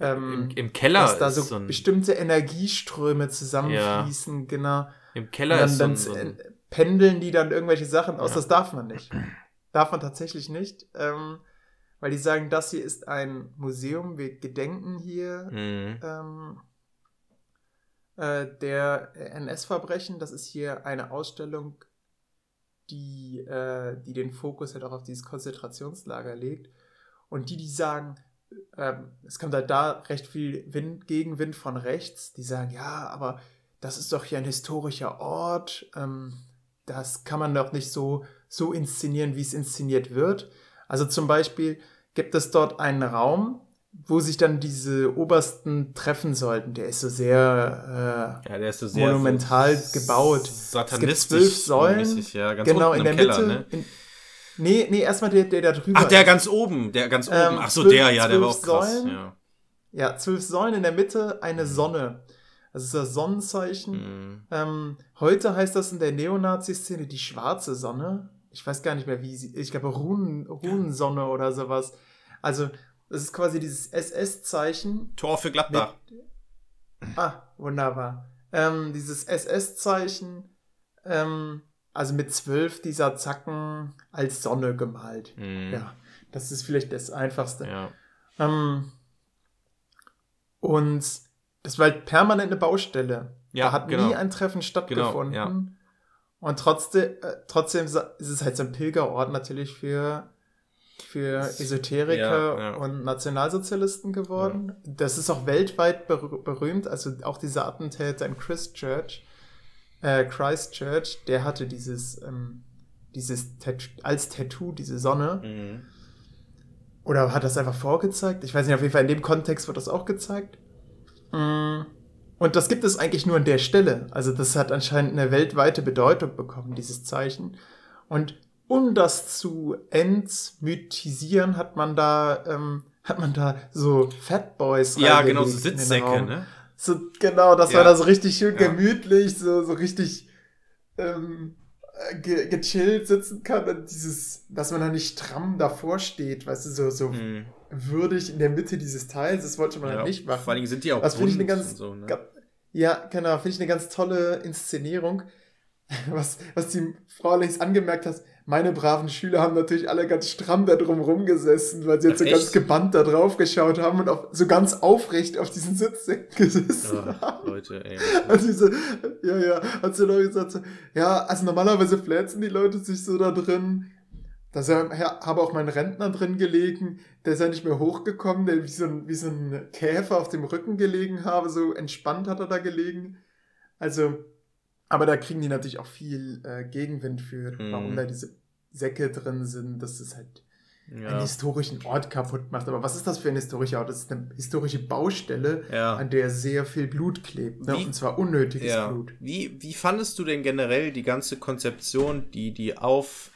ähm, Im, Im, Keller dass da so, so bestimmte Energieströme zusammenfließen, ja. genau. Im Keller dann, ist dann so ein, pendeln die dann irgendwelche Sachen aus. Ja. Das darf man nicht. Darf man tatsächlich nicht. Ähm, weil die sagen, das hier ist ein Museum, wir gedenken hier mhm. ähm, äh, der NS-Verbrechen. Das ist hier eine Ausstellung die, äh, die den Fokus halt auch auf dieses Konzentrationslager legt. Und die, die sagen, ähm, es kommt halt da recht viel Wind, Gegenwind von rechts, die sagen, ja, aber das ist doch hier ein historischer Ort, ähm, das kann man doch nicht so, so inszenieren, wie es inszeniert wird. Also zum Beispiel gibt es dort einen Raum, wo sich dann diese Obersten treffen sollten. Der ist so sehr, äh, ja, der ist so sehr monumental so gebaut. Satanistisch. Es gibt zwölf Säulen. Mäßig, ja, genau, in der Keller, Mitte. Ne? In, nee, nee, erstmal der, der da drüber. Ach, der ist. ganz oben. Der ganz oben. Ähm, Ach so, zwölf, der, ja, der war auch krass. Säulen, ja. ja, zwölf Säulen in der Mitte, eine mhm. Sonne. Das ist das Sonnenzeichen. Mhm. Ähm, heute heißt das in der Neonazi-Szene die schwarze Sonne. Ich weiß gar nicht mehr, wie sie. Ich glaube, Runen, Runensonne oder sowas. Also, das ist quasi dieses SS-Zeichen. Tor für Gladbach. Mit, ah, wunderbar. Ähm, dieses SS-Zeichen, ähm, also mit zwölf dieser Zacken als Sonne gemalt. Mhm. Ja, das ist vielleicht das Einfachste. Ja. Ähm, und das war halt permanent eine Baustelle. Ja, da hat genau. nie ein Treffen stattgefunden. Genau, ja. Und trotzdem, äh, trotzdem ist es halt so ein Pilgerort natürlich für für Esoteriker ja, ja. und Nationalsozialisten geworden. Das ist auch weltweit ber berühmt. Also auch dieser Attentäter in Christchurch, äh, Christchurch, der hatte dieses, ähm, dieses Tat als Tattoo, diese Sonne. Mhm. Oder hat das einfach vorgezeigt? Ich weiß nicht, auf jeden Fall in dem Kontext wird das auch gezeigt. Mm. Und das gibt es eigentlich nur an der Stelle. Also das hat anscheinend eine weltweite Bedeutung bekommen, dieses Zeichen. Und um das zu entmythisieren, hat man da, ähm, hat man da so Fatboys Ja, genau, so Sitzsäcke, ne? So, genau, das ja. war da so richtig schön ja. gemütlich, so, so richtig ähm, ge gechillt sitzen kann und dieses, dass man da nicht stramm davor steht, weißt du, so, so, mhm. würdig in der Mitte dieses Teils. Das wollte man ja, halt nicht machen. Vor allem sind die auch Das finde ich eine ganz, so, ne? ja, genau, finde ich eine ganz tolle Inszenierung. Was, was die Frau allerdings angemerkt hat, meine braven Schüler haben natürlich alle ganz stramm da drum rumgesessen, weil sie jetzt Ach, so ganz echt? gebannt da drauf geschaut haben und auf, so ganz aufrecht auf diesen Sitz gesessen Ach, haben. Leute, ey. Also diese, ja, ja, hat sie noch gesagt, so, ja, also normalerweise fläzen die Leute sich so da drin. Da habe auch mein Rentner drin gelegen, der ist ja nicht mehr hochgekommen, der wie so, ein, wie so ein Käfer auf dem Rücken gelegen habe, so entspannt hat er da gelegen. Also, aber da kriegen die natürlich auch viel äh, Gegenwind für, Mhm. warum da diese Säcke drin sind, dass es halt einen Ja. historischen Ort kaputt macht. Aber was ist das für ein historischer Ort? Das ist eine historische Baustelle, ja. an der sehr viel Blut klebt. Ne? Wie- Und zwar unnötiges Ja. Blut. Wie, wie fandest du denn generell die ganze Konzeption, die, die auf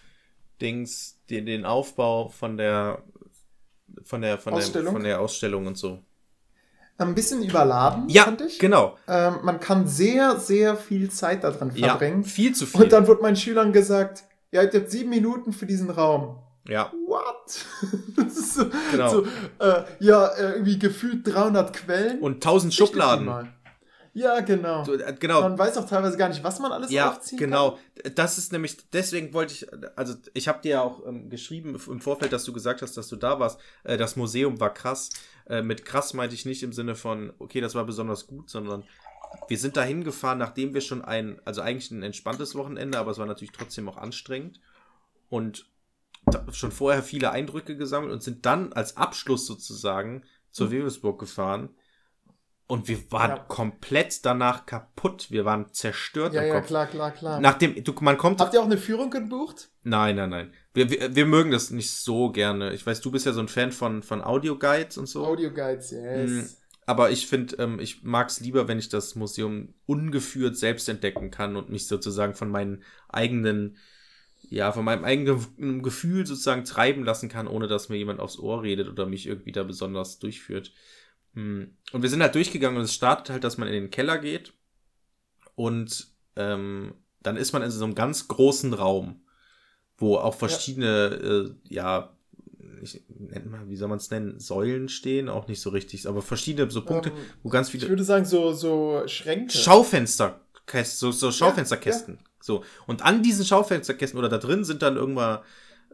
Dings, den, den Aufbau von der von der, von der Ausstellung? von der Ausstellung und so? Ein bisschen überladen, Ja, fand ich. genau. Ähm, man kann sehr, sehr viel Zeit daran Ja, verbringen. viel zu viel. Und dann wird meinen Schülern gesagt, ja, ihr habt sieben Minuten für diesen Raum. ja, What? So, Genau. so äh, ja, äh, irgendwie gefühlt 300 Quellen. und tausend Richtet die Schubladen. mal. Ja, genau. So, äh, genau. Man weiß auch teilweise gar nicht, was man alles Ja, aufziehen genau. Das ist nämlich, deswegen wollte ich, also ich habe dir ja auch ähm, geschrieben im Vorfeld, dass du gesagt hast, dass du da warst. Äh, das Museum war krass. Äh, mit krass meinte ich nicht im Sinne von, okay, das war besonders gut, sondern wir sind da hingefahren, nachdem wir schon ein, also eigentlich ein entspanntes Wochenende, aber es war natürlich trotzdem auch anstrengend. Und schon vorher viele Eindrücke gesammelt und sind dann als Abschluss sozusagen zur Mhm. Wewelsburg gefahren. Und wir waren Ja. komplett danach kaputt. Wir waren zerstört. Ja, im ja, Kopf. klar, klar, klar. Nachdem, du, man kommt. Habt ihr auch eine Führung gebucht? Nein, nein, nein. Wir, wir, wir mögen das nicht so gerne. Ich weiß, du bist ja so ein Fan von, von Audio-Guides und so. Audio Guides, yes. Mm, Aber ich finde, ähm, ich mag es lieber, wenn ich das Museum ungeführt selbst entdecken kann und mich sozusagen von meinen eigenen, ja, von meinem eigenen Gefühl sozusagen treiben lassen kann, ohne dass mir jemand aufs Ohr redet oder mich irgendwie da besonders durchführt. Mm, Und wir sind halt durchgegangen und es startet halt, dass man in den Keller geht und ähm, dann ist man in so einem ganz großen Raum, wo auch verschiedene, äh, ja, ich mal, wie soll man es nennen, Säulen stehen, auch nicht so richtig, aber verschiedene so Punkte, Ähm, wo ganz ich viele würde sagen, so, so Schränke. Schaufensterkästen, so, so Schaufensterkästen. So. Und an diesen Schaufensterkästen oder da drin sind dann irgendwann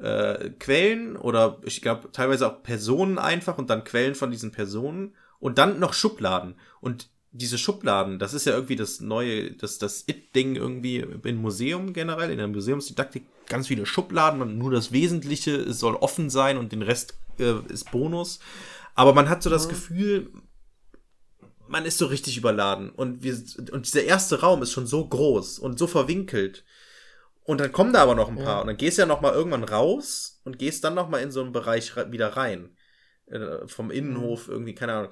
äh, Quellen oder ich glaube teilweise auch Personen einfach und dann Quellen von diesen Personen und dann noch Schubladen. Und diese Schubladen, das ist ja irgendwie das neue, das, das It-Ding irgendwie im Museum generell, in der Museumsdidaktik, ganz viele Schubladen und nur das Wesentliche soll offen sein und den Rest äh, ist Bonus. Aber man hat so das Mhm. Gefühl, man ist so richtig überladen und wir und dieser erste Raum ist schon so groß und so verwinkelt und dann kommen da aber noch ein paar Ja. und dann gehst du ja noch mal irgendwann raus und gehst dann noch mal in so einen Bereich re- wieder rein äh, vom Innenhof irgendwie keine Ahnung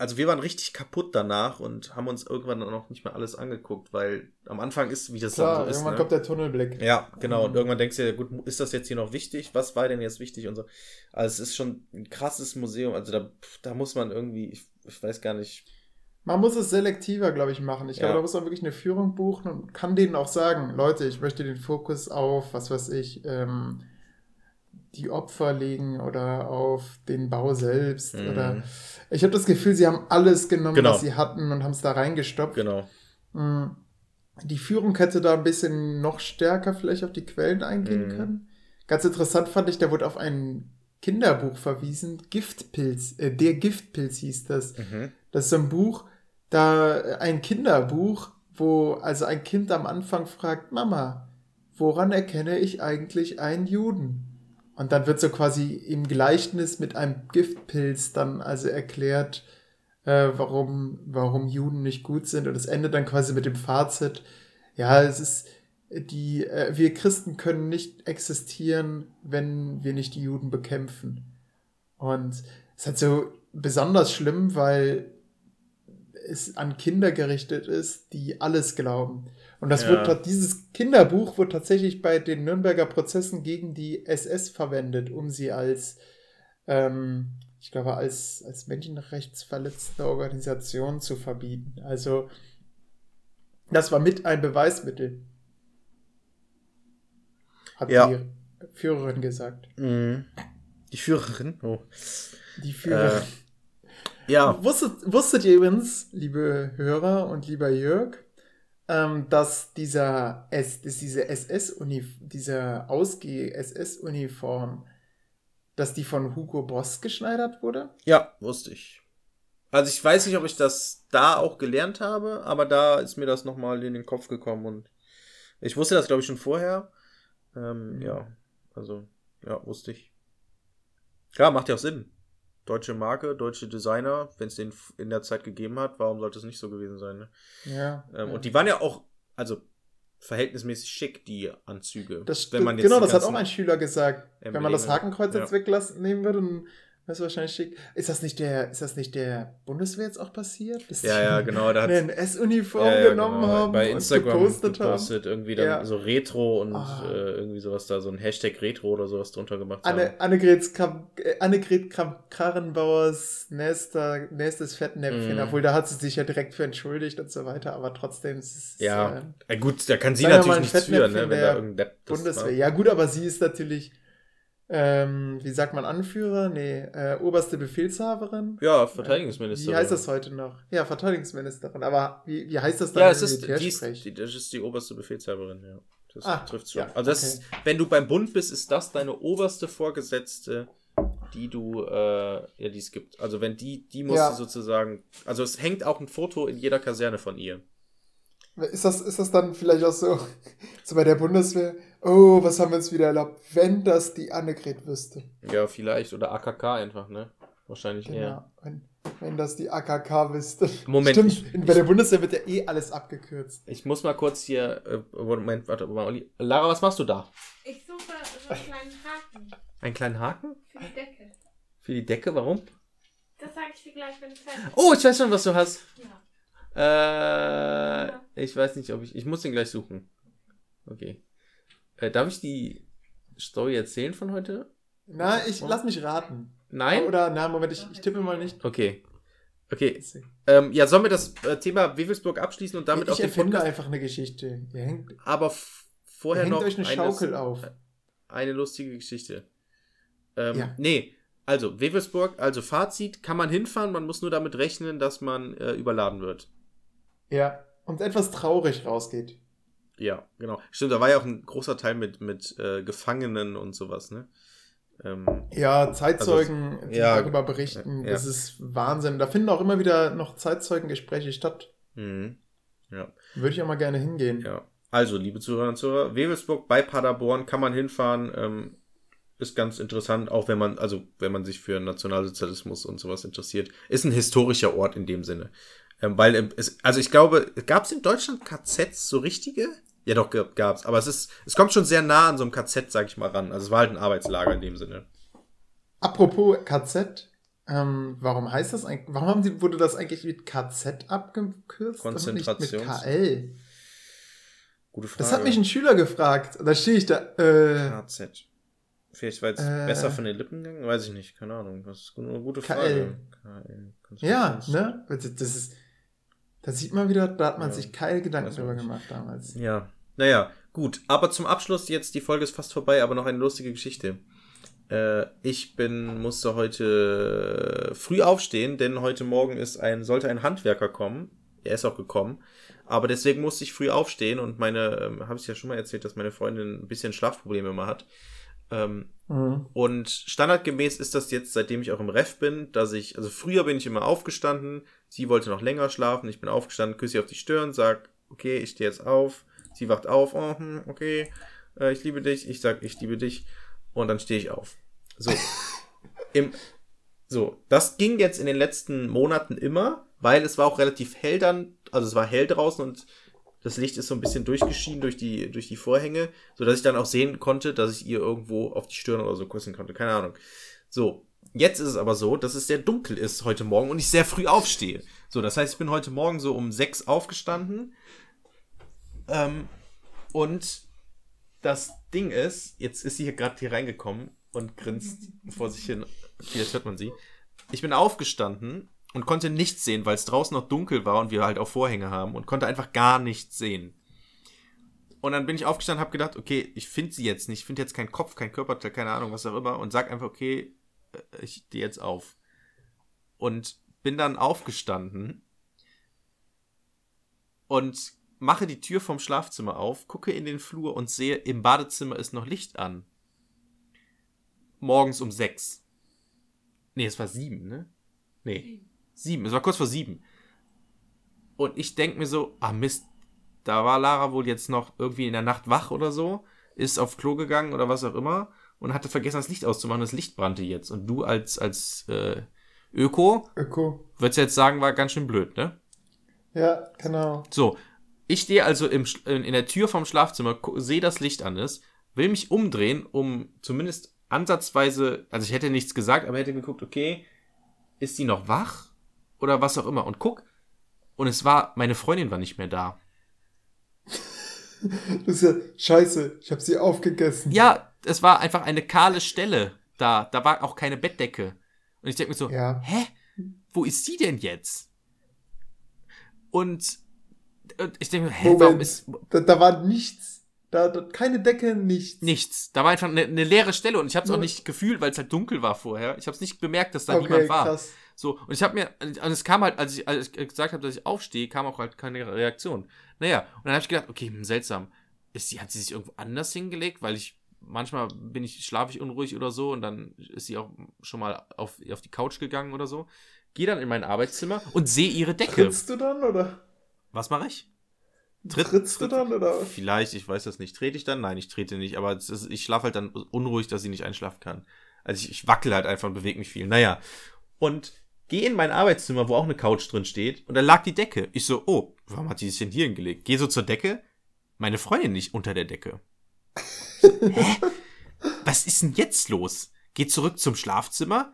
also wir waren richtig kaputt danach und haben uns irgendwann dann auch nicht mehr alles angeguckt weil am Anfang ist wie das Klar, dann so ist irgendwann ne? kommt der Tunnelblick. Ja, genau. Und Mhm. irgendwann denkst du dir, gut, ist das jetzt hier noch wichtig? Was war denn jetzt wichtig? Und so. Also es ist schon ein krasses Museum. Also da, da muss man irgendwie, ich, ich weiß gar nicht. Man muss es selektiver, glaube ich, machen. Ich glaube, Ja. da muss man wirklich eine Führung buchen und kann denen auch sagen, Leute, ich möchte den Fokus auf, was weiß ich, ähm, die Opfer legen oder auf den Bau selbst. Mhm. Oder ich habe das Gefühl, sie haben alles genommen, Genau. was sie hatten und haben es da reingestopft. Genau. Mm, Die Führung hätte da ein bisschen noch stärker vielleicht auf die Quellen eingehen Mhm. können. Ganz interessant fand ich, da wurde auf ein Kinderbuch verwiesen, Giftpilz, äh, der Giftpilz hieß das. Mhm. Das ist so ein Buch, da ein Kinderbuch, wo also ein Kind am Anfang fragt, Mama, woran erkenne ich eigentlich einen Juden? Und dann wird so quasi im Gleichnis mit einem Giftpilz dann also erklärt, äh, warum, warum Juden nicht gut sind. Und es endet dann quasi mit dem Fazit, ja, es ist, die, äh, wir Christen können nicht existieren, wenn wir nicht die Juden bekämpfen. Und es ist halt so besonders schlimm, weil es an Kinder gerichtet ist, die alles glauben. Und das Ja. wird, dieses Kinderbuch wird tatsächlich bei den Nürnberger Prozessen gegen die SS verwendet, um sie als, ähm, ich glaube, als, als menschenrechtsverletzende Organisation zu verbieten. Also, das war mit ein Beweismittel. Hat Ja. die Führerin gesagt. Mhm. Die Führerin. Oh. Die Führerin. Äh, ja. Wusstet, wusstet ihr übrigens, liebe Hörer und lieber Jörg, ähm, dass dieser S, dass diese SS-Uni, diese Ausgeh-SS-Uniform, dass die von Hugo Boss geschneidert wurde? Ja, wusste ich. Also ich weiß nicht, ob ich das da auch gelernt habe, aber da ist mir das nochmal in den Kopf gekommen und ich wusste das, glaube ich, schon vorher. Ähm, Mhm. Ja, also, ja, wusste ich. Klar, macht ja auch Sinn. Deutsche Marke, deutsche Designer, wenn es den in der Zeit gegeben hat, warum sollte es nicht so gewesen sein? Ne? Ja. Ähm, ja. Und die waren ja auch, also verhältnismäßig schick, die Anzüge. Das wenn man jetzt genau, das hat auch ganzen- ein Schüler gesagt. Wenn man das Embleme- Hakenkreuz ja. jetzt weglassen nehmen würde, dann wäre es wahrscheinlich schick. Ist das nicht der, ist das nicht der Bundeswehr jetzt auch passiert? Dass Ja, ja, genau. Da hat eine S-Uniform Ja, ja, genommen genau. haben bei und Instagram gepostet, gepostet, irgendwie dann Ja. so Retro und Ah. äh, irgendwie sowas da, so ein Hashtag Retro oder sowas drunter gemacht haben. haben. Anne, Annegret, Kram, äh, Annegret Kram, Karrenbauers nächster, nächstes Fettnäpfchen, Mhm. obwohl da hat sie sich ja direkt für entschuldigt und so weiter, aber trotzdem ist es Ja, äh, gut, da kann sie natürlich nichts für, Fettnäpfchen ne, wenn da irgendein Depp das Bundeswehr. Ja, gut, aber sie ist natürlich, ähm, wie sagt man, Anführer? Nee, äh, oberste Befehlshaberin. Ja, Verteidigungsministerin. Wie heißt das heute noch? Ja, Verteidigungsministerin. Aber wie, wie heißt das dann Ja, im es ist, die ist, die, das ist die oberste Befehlshaberin, ja. Das Ah, trifft schon. ja, also das ist, wenn du beim Bund bist, ist das deine oberste Vorgesetzte, die du, äh, ja, die es gibt. Also wenn die, die muss Ja. sozusagen, also es hängt auch ein Foto in jeder Kaserne von ihr. Ist das, ist das dann vielleicht auch so, so bei der Bundeswehr? Oh, was haben wir uns wieder erlaubt? Wenn das die Annegret wüsste. Ja, vielleicht. Oder AKK einfach, ne? Wahrscheinlich Genau. eher. Wenn, wenn das die AKK wüsste. Moment, Stimmt, ich- in- bei der Bundeswehr wird ja eh alles abgekürzt. Ich muss mal kurz hier, äh, Moment, warte mal, Olli. Lara, was machst du da? Ich suche so einen kleinen Haken Einen kleinen Haken? für die Decke. Für die Decke, warum? Das sage ich dir gleich, wenn es fertig ist. Oh, ich weiß schon, was du hast. Ja. Äh, ich weiß nicht, ob ich. Ich muss den gleich suchen. Okay. Äh, darf ich die Story erzählen von heute? Na, ich lass mich raten. Nein? Oder, na, Moment, ich, ich tippe mal nicht. Okay. Okay. Ähm, ja, sollen wir das äh, Thema Wewelsburg abschließen und damit ich auch den erfinde Podcast? einfach eine Geschichte. Ihr hängt, Aber vorher hängt noch euch eine Schaukel auf. eine lustige Geschichte. Ähm, Ja. Nee, also Wewelsburg, also Fazit, kann man hinfahren, man muss nur damit rechnen, dass man äh, überladen wird. Ja. Und etwas traurig rausgeht. Ja, genau. Stimmt, da war ja auch ein großer Teil mit, mit äh, Gefangenen und sowas, ne? Ähm, Ja, Zeitzeugen, die ja, darüber berichten, ja. das ist Wahnsinn. Da finden auch immer wieder noch Zeitzeugengespräche statt. mhm. Ja, Würde ich auch mal gerne hingehen. ja. Also, liebe Zuhörer und Zuhörer, Wewelsburg bei Paderborn kann man hinfahren. Ähm, ist ganz interessant, auch wenn man, also wenn man sich für Nationalsozialismus und sowas interessiert. Ist ein historischer Ort in dem Sinne. Ähm, weil ähm, es, also ich glaube, gab es in Deutschland KZs so richtige? Ja, doch, gab- gab's. Aber es ist, es kommt schon sehr nah an so einem KZ, sag ich mal, ran. Also es war halt ein Arbeitslager in dem Sinne. Apropos KZ, ähm, warum heißt das eigentlich, warum haben sie, wurde das eigentlich mit KZ abgekürzt mit Konzentrations- KL? Gute Frage. Das hat mich ein Schüler gefragt. Da stehe ich da, äh, KZ. Vielleicht war jetzt Äh. besser von den Lippen gegangen? Weiß ich nicht, keine Ahnung. Das ist eine gute KL. Frage. KL. ja, Konzentrations- ne? Das ist, da sieht man wieder, da hat man Ja, sich keine Gedanken drüber gemacht damals. Ja, naja, gut. Aber zum Abschluss jetzt, die Folge ist fast vorbei, aber noch eine lustige Geschichte. Äh, ich bin, musste heute früh aufstehen, denn heute Morgen ist ein, sollte ein Handwerker kommen. Er ist auch gekommen. Aber deswegen musste ich früh aufstehen und meine, ähm, habe ich ja schon mal erzählt, dass meine Freundin ein bisschen Schlafprobleme immer hat. Ähm, Mhm. Und standardgemäß ist das jetzt, seitdem ich auch im Ref bin, dass ich, also früher bin ich immer aufgestanden, sie wollte noch länger schlafen, ich bin aufgestanden, küsse sie auf die Stirn, sag, okay, ich stehe jetzt auf, sie wacht auf, oh, hm, okay, äh, ich liebe dich, ich sag, ich liebe dich und dann stehe ich auf. So. Im, so, das ging jetzt in den letzten Monaten immer, weil es war auch relativ hell dann, also es war hell draußen und das Licht ist so ein bisschen durchgeschienen durch die, durch die Vorhänge, so dass ich dann auch sehen konnte, dass ich ihr irgendwo auf die Stirn oder so küssen konnte. Keine Ahnung. So. Jetzt ist es aber so, dass es sehr dunkel ist heute Morgen und ich sehr früh aufstehe. So, das heißt, ich bin heute Morgen so um sechs aufgestanden. Ähm, und das Ding ist, jetzt ist sie hier gerade hier reingekommen und grinst vor sich hin. Vielleicht hört man sie. Ich bin aufgestanden und konnte nichts sehen, weil es draußen noch dunkel war und wir halt auch Vorhänge haben und konnte einfach gar nichts sehen. Und dann bin ich aufgestanden, habe gedacht, okay, ich finde sie jetzt nicht, ich finde jetzt keinen Kopf, kein Körperteil, keine Ahnung, was auch immer und sag einfach, okay, äh, ich stehe jetzt auf. Und bin dann aufgestanden und mache die Tür vom Schlafzimmer auf, gucke in den Flur und sehe, im Badezimmer ist noch Licht an. Morgens um sechs. Nee, es war sieben, ne? Nee, sieben. Es war kurz vor sieben. Und ich denke mir so, ah Mist, da war Lara wohl jetzt noch irgendwie in der Nacht wach oder so, ist auf Klo gegangen oder was auch immer und hatte vergessen, das Licht auszumachen. Das Licht brannte jetzt. Und du als, als äh, Öko, Öko. würdest jetzt sagen, war ganz schön blöd, ne? Ja, genau. So, ich stehe also im, in der Tür vom Schlafzimmer, sehe, dass Licht an ist, will mich umdrehen, um zumindest ansatzweise, also ich hätte nichts gesagt, aber hätte geguckt, okay, ist die noch wach oder was auch immer und guck und es war, meine Freundin war nicht mehr da. Das ist ja scheiße. Ich habe sie aufgegessen. Ja, es war einfach eine kahle Stelle da, da war auch keine Bettdecke. Und ich denke mir so, Ja. hä? Wo ist sie denn jetzt? Und ich denke mir, hä, warum Moment. ist, Da, da war nichts. Da, da keine Decke, nichts. Nichts. Da war einfach eine, eine leere Stelle und ich habe es auch nicht gefühlt, weil es halt dunkel war vorher. Ich habe es nicht bemerkt, dass da Okay, niemand war. krass. So und ich habe mir und es kam halt, als ich, als ich gesagt habe, dass ich aufstehe, kam auch halt keine Reaktion. Naja, und dann habe ich gedacht, okay, hm, seltsam. Ist sie hat sie sich irgendwo anders hingelegt, weil ich manchmal bin ich schlafe ich unruhig oder so und dann ist sie auch schon mal auf, auf die Couch gegangen oder so. Gehe dann in mein Arbeitszimmer und sehe ihre Decke. Trittst du dann oder? Was mache ich? Tritt- Trittst tritt- du dann oder? Vielleicht, ich weiß das nicht. Trete ich dann? Nein, ich trete nicht. Aber ist, ich schlafe halt dann unruhig, dass sie nicht einschlafen kann. Also ich, ich wackel halt einfach und bewege mich viel. Naja. Und gehe in mein Arbeitszimmer, wo auch eine Couch drin steht. Und da lag die Decke. Ich so, oh, warum hat die sich denn hier hingelegt? Gehe so zur Decke. Meine Freundin nicht unter der Decke. Hä? Was ist denn jetzt los? Geh zurück zum Schlafzimmer.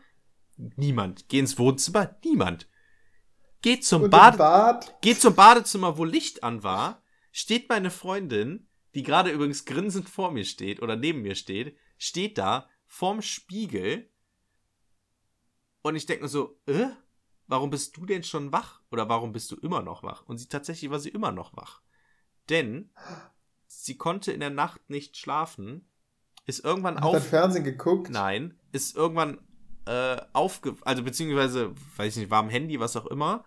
Niemand. Geh ins Wohnzimmer. Niemand. Geh zum Und Bad? Geht zum Badezimmer, wo Licht an war, steht meine Freundin, die gerade übrigens grinsend vor mir steht oder neben mir steht, steht da vorm Spiegel und ich denke mir so, äh, warum bist du denn schon wach? Oder warum bist du immer noch wach? Und sie tatsächlich war sie immer noch wach. Denn sie konnte in der Nacht nicht schlafen, ist irgendwann Hat auf. Fernsehen geguckt? Nein, ist irgendwann äh, aufge... Also beziehungsweise, weiß ich nicht, war am Handy, was auch immer.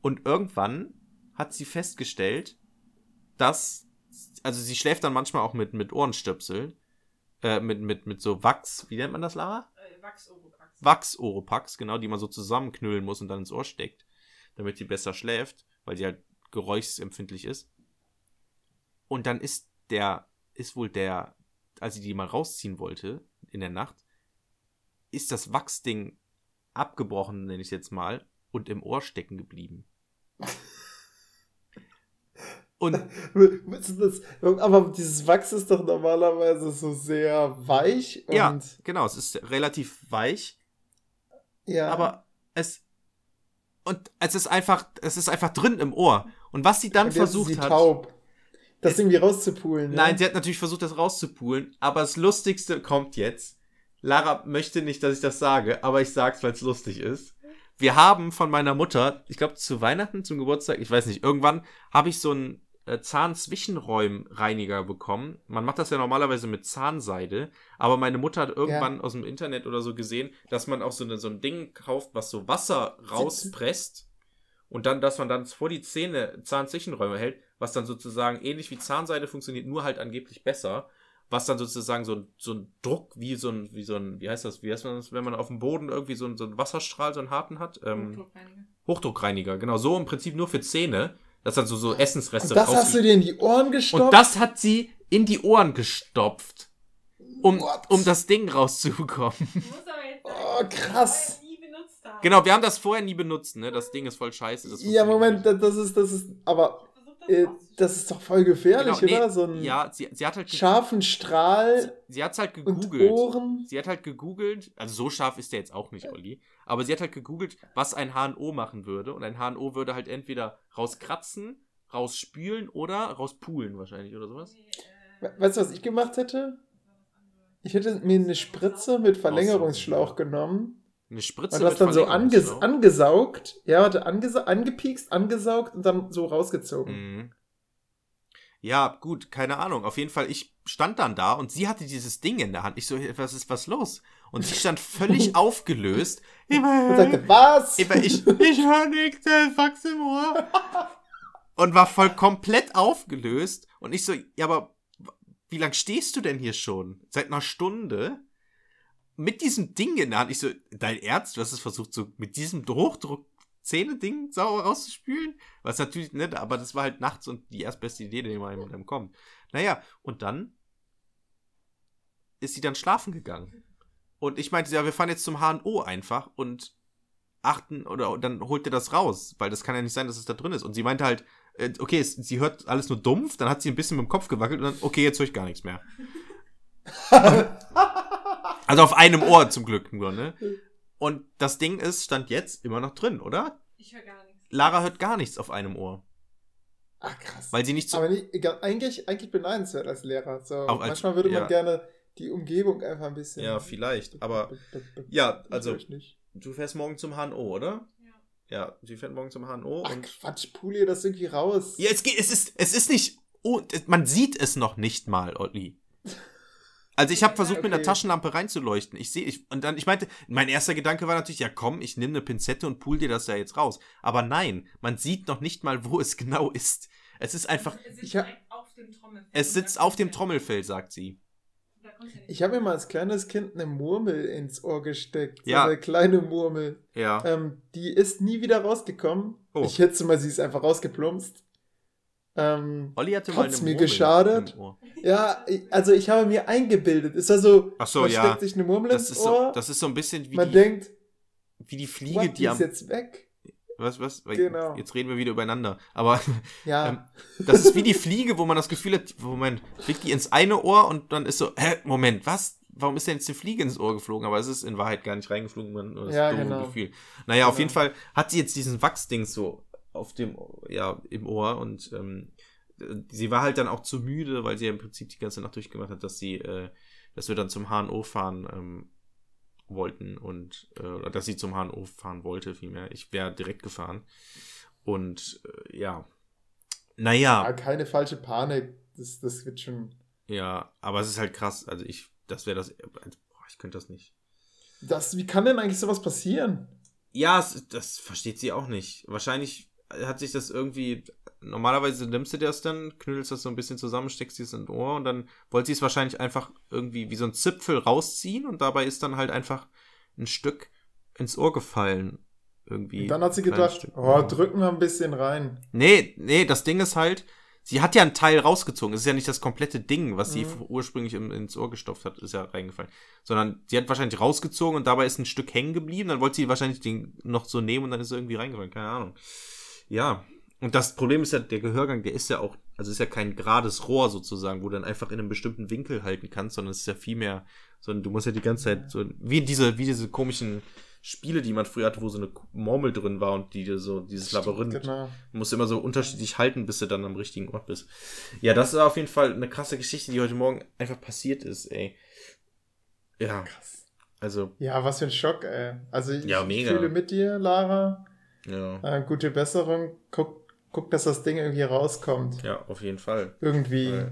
Und irgendwann hat sie festgestellt, dass... Also sie schläft dann manchmal auch mit, mit Ohrenstöpseln. Äh, mit, mit, mit so Wachs... Wie nennt man das, Lara? Äh, Wachs-Oropax. Wachs-Oropax, genau, die man so zusammenknüllen muss und dann ins Ohr steckt. Damit die besser schläft, weil die halt geräuschempfindlich ist. Und dann ist der... Ist wohl der... Als sie die mal rausziehen wollte in der Nacht, ist das Wachsding abgebrochen, nenne ich es jetzt mal, und im Ohr stecken geblieben. Und ist das? Aber dieses Wachs ist doch normalerweise so sehr weich und ja, genau, es ist relativ weich, ja. aber es und es ist einfach, es ist einfach drin im Ohr. Und was sie dann ist versucht sie hat, taub. Das irgendwie rauszupulen. nein, ja? sie hat natürlich versucht, das rauszupulen, aber das Lustigste kommt jetzt. Lara möchte nicht, dass ich das sage, aber ich sag's, weil es lustig ist. Wir haben von meiner Mutter, ich glaube zu Weihnachten, zum Geburtstag, ich weiß nicht, irgendwann habe ich so einen äh, Zahnzwischenräumreiniger bekommen. Man macht das ja normalerweise mit Zahnseide, aber meine Mutter hat irgendwann aus dem Internet oder so gesehen, dass man auch so, eine, so ein Ding kauft, was so Wasser rauspresst und dann, dass man dann vor die Zähne Zahnzwischenräume hält, was dann sozusagen ähnlich wie Zahnseide funktioniert, nur halt angeblich besser was dann sozusagen so ein, so ein Druck, wie so ein, wie so ein, wie heißt das, wie heißt man das, wenn man auf dem Boden irgendwie so, ein, so einen Wasserstrahl, so einen harten hat? Ähm, Hochdruckreiniger. Hochdruckreiniger, genau, so im Prinzip nur für Zähne, dass dann so, so Essensreste Und das hast du dir in die Ohren gestopft? Und das hat sie in die Ohren gestopft, um, What? um das Ding rauszubekommen. Du musst aber jetzt sagen, Oh, krass. genau, wir haben das vorher nie benutzt, ne, das Ding ist voll scheiße. Das ja, Moment, nicht. das ist, das ist, aber äh, das ist doch voll gefährlich, Genau, nee, oder? So ein ja, sie, sie hat halt, scharfen Strahl sie hat's halt und gegoogelt. Ohren. Sie hat halt gegoogelt, also so scharf ist der jetzt auch nicht, Olli, aber sie hat halt gegoogelt, was ein HNO machen würde. Und ein HNO würde halt entweder rauskratzen, rausspülen oder rauspulen wahrscheinlich oder sowas. Äh, Weißt du, was ich gemacht hätte? Ich hätte mir eine Spritze mit Verlängerungsschlauch genommen Eine Spritze und das dann so anges Verlängerungsschlauch. angesaugt. Ja, warte, angesa angepiekst, angesaugt und dann so rausgezogen. Mhm. Ja, gut, keine Ahnung. Auf jeden Fall, ich stand dann da und sie hatte dieses Ding in der Hand. Ich so, was ist was los? Und sie stand völlig aufgelöst. Immer, sagte, was? immer ich, ich höre nichts, Wachs im Ohr. Und war voll komplett aufgelöst. Und ich so, ja, aber wie lange stehst du denn hier schon? Seit einer Stunde? Mit diesem Ding in der Hand. Ich so, dein Ernst? Du hast es versucht, so mit diesem Hochdruck Zähne-Ding sauber rauszuspülen? Was natürlich nett, aber das war halt nachts und die erstbeste Idee, die mal mit einem kommt. Naja, und dann ist sie dann schlafen gegangen. Und ich meinte, ja, wir fahren jetzt zum HNO einfach und achten oder dann holt ihr das raus, weil das kann ja nicht sein, dass es da drin ist. Und sie meinte halt, äh, okay, sie hört alles nur dumpf, dann hat sie ein bisschen mit dem Kopf gewackelt und dann, okay, jetzt höre ich gar nichts mehr. Also auf einem Ohr zum Glück nur, ne? Und das Ding ist, stand jetzt immer noch drin, oder? Ich höre gar nichts. Lara hört gar nichts auf einem Ohr. Ach krass. Weil sie nicht so. Aber nicht, egal, eigentlich, eigentlich beneidenswert als Lehrer. So, Auch als- manchmal würde man ja. gerne die Umgebung einfach ein bisschen. Ja, vielleicht. Aber ja, also du fährst morgen zum HNO, oder? Ja. Ja, sie fährt morgen zum HNO Ach und. Quatsch, polier das irgendwie raus. Ja, es geht, es ist, es ist nicht. Oh, man sieht es noch nicht mal, Olli. Also ich habe versucht, mit einer Okay. Taschenlampe reinzuleuchten. Ich sehe, ich, und dann, ich meinte, mein erster Gedanke war natürlich, ja komm, ich nehme eine Pinzette und pool dir das ja jetzt raus. Aber nein, man sieht noch nicht mal, wo es genau ist. Es ist einfach, Es sitzt Ich hab- auf dem Trommelfell. es sitzt auf dem Trommelfell, sagt sie. Ich habe mir mal als kleines Kind eine Murmel ins Ohr gesteckt. So Ja. eine kleine Murmel. Ja. Ähm, die ist nie wieder rausgekommen. Oh. Ich schätze mal, sie ist einfach rausgeplumpst. Ähm, Olli hatte mal Hat's eine mir Murmel geschadet? ja, also ich habe mir eingebildet. Ist das so, Ach so, man ja. steckt sich eine Murmel Das ins ist, Ohr, so, das ist so ein bisschen wie man die, denkt, wie die Fliege, what, die die ist am. jetzt weg. Was, was? Genau. Jetzt reden wir wieder übereinander. Aber Ja, Ähm, das ist wie die Fliege, wo man das Gefühl hat, Moment, fliegt die ins eine Ohr und dann ist so, hä, Moment, was? Warum ist denn jetzt eine Fliege ins Ohr geflogen? Aber es ist in Wahrheit gar nicht reingeflogen, man das Ja, dumme genau. Gefühl. Naja, auf Genau. jeden Fall hat sie jetzt diesen Wachsding so auf dem, ja, im Ohr und ähm, sie war halt dann auch zu müde, weil sie ja im Prinzip die ganze Nacht durchgemacht hat, dass sie, äh, dass wir dann zum HNO fahren ähm, wollten und äh, oder dass sie zum HNO fahren wollte, vielmehr. Ich wäre direkt gefahren. Und äh, ja. Naja. ja, keine falsche Panik. Das, das wird schon. Ja, aber es ist halt krass. Also ich, das wäre das. also, Boah, ich könnte das nicht. Das, wie kann denn eigentlich sowas passieren? Ja, es, das versteht sie auch nicht. Wahrscheinlich hat sich das irgendwie. Normalerweise nimmst du das dann, knüdelst das so ein bisschen zusammen, steckst es ins Ohr und dann wollte sie es wahrscheinlich einfach irgendwie wie so ein Zipfel rausziehen und dabei ist dann halt einfach ein Stück ins Ohr gefallen. Irgendwie. Und dann hat sie gedacht, oh, drücken wir ein bisschen rein. Nee, nee, das Ding ist halt, sie hat ja einen Teil rausgezogen. Es ist ja nicht das komplette Ding, was sie Mhm. ursprünglich im, ins Ohr gestopft hat, ist ja reingefallen. Sondern sie hat wahrscheinlich rausgezogen und dabei ist ein Stück hängen geblieben. Dann wollte sie wahrscheinlich den noch so nehmen und dann ist er irgendwie reingefallen. Keine Ahnung. Ja. Und das Problem ist ja, der Gehörgang, der ist ja auch, also ist ja kein gerades Rohr sozusagen, wo du dann einfach in einem bestimmten Winkel halten kannst, sondern es ist ja viel mehr, sondern du musst ja die ganze Zeit so, wie diese, wie diese komischen Spiele, die man früher hatte, wo so eine Murmel drin war und die dir so, dieses Labyrinth. Genau. Du musst immer so unterschiedlich halten, bis du dann am richtigen Ort bist. Ja, das ist auf jeden Fall eine krasse Geschichte, die heute Morgen einfach passiert ist, ey. Ja. Also, Ja, was für ein Schock, ey. Also ich, Ja, fühle mit dir, Lara. Ja. Äh, gute Besserung. Guck, guck, dass das Ding irgendwie rauskommt. Ja, auf jeden Fall. Irgendwie.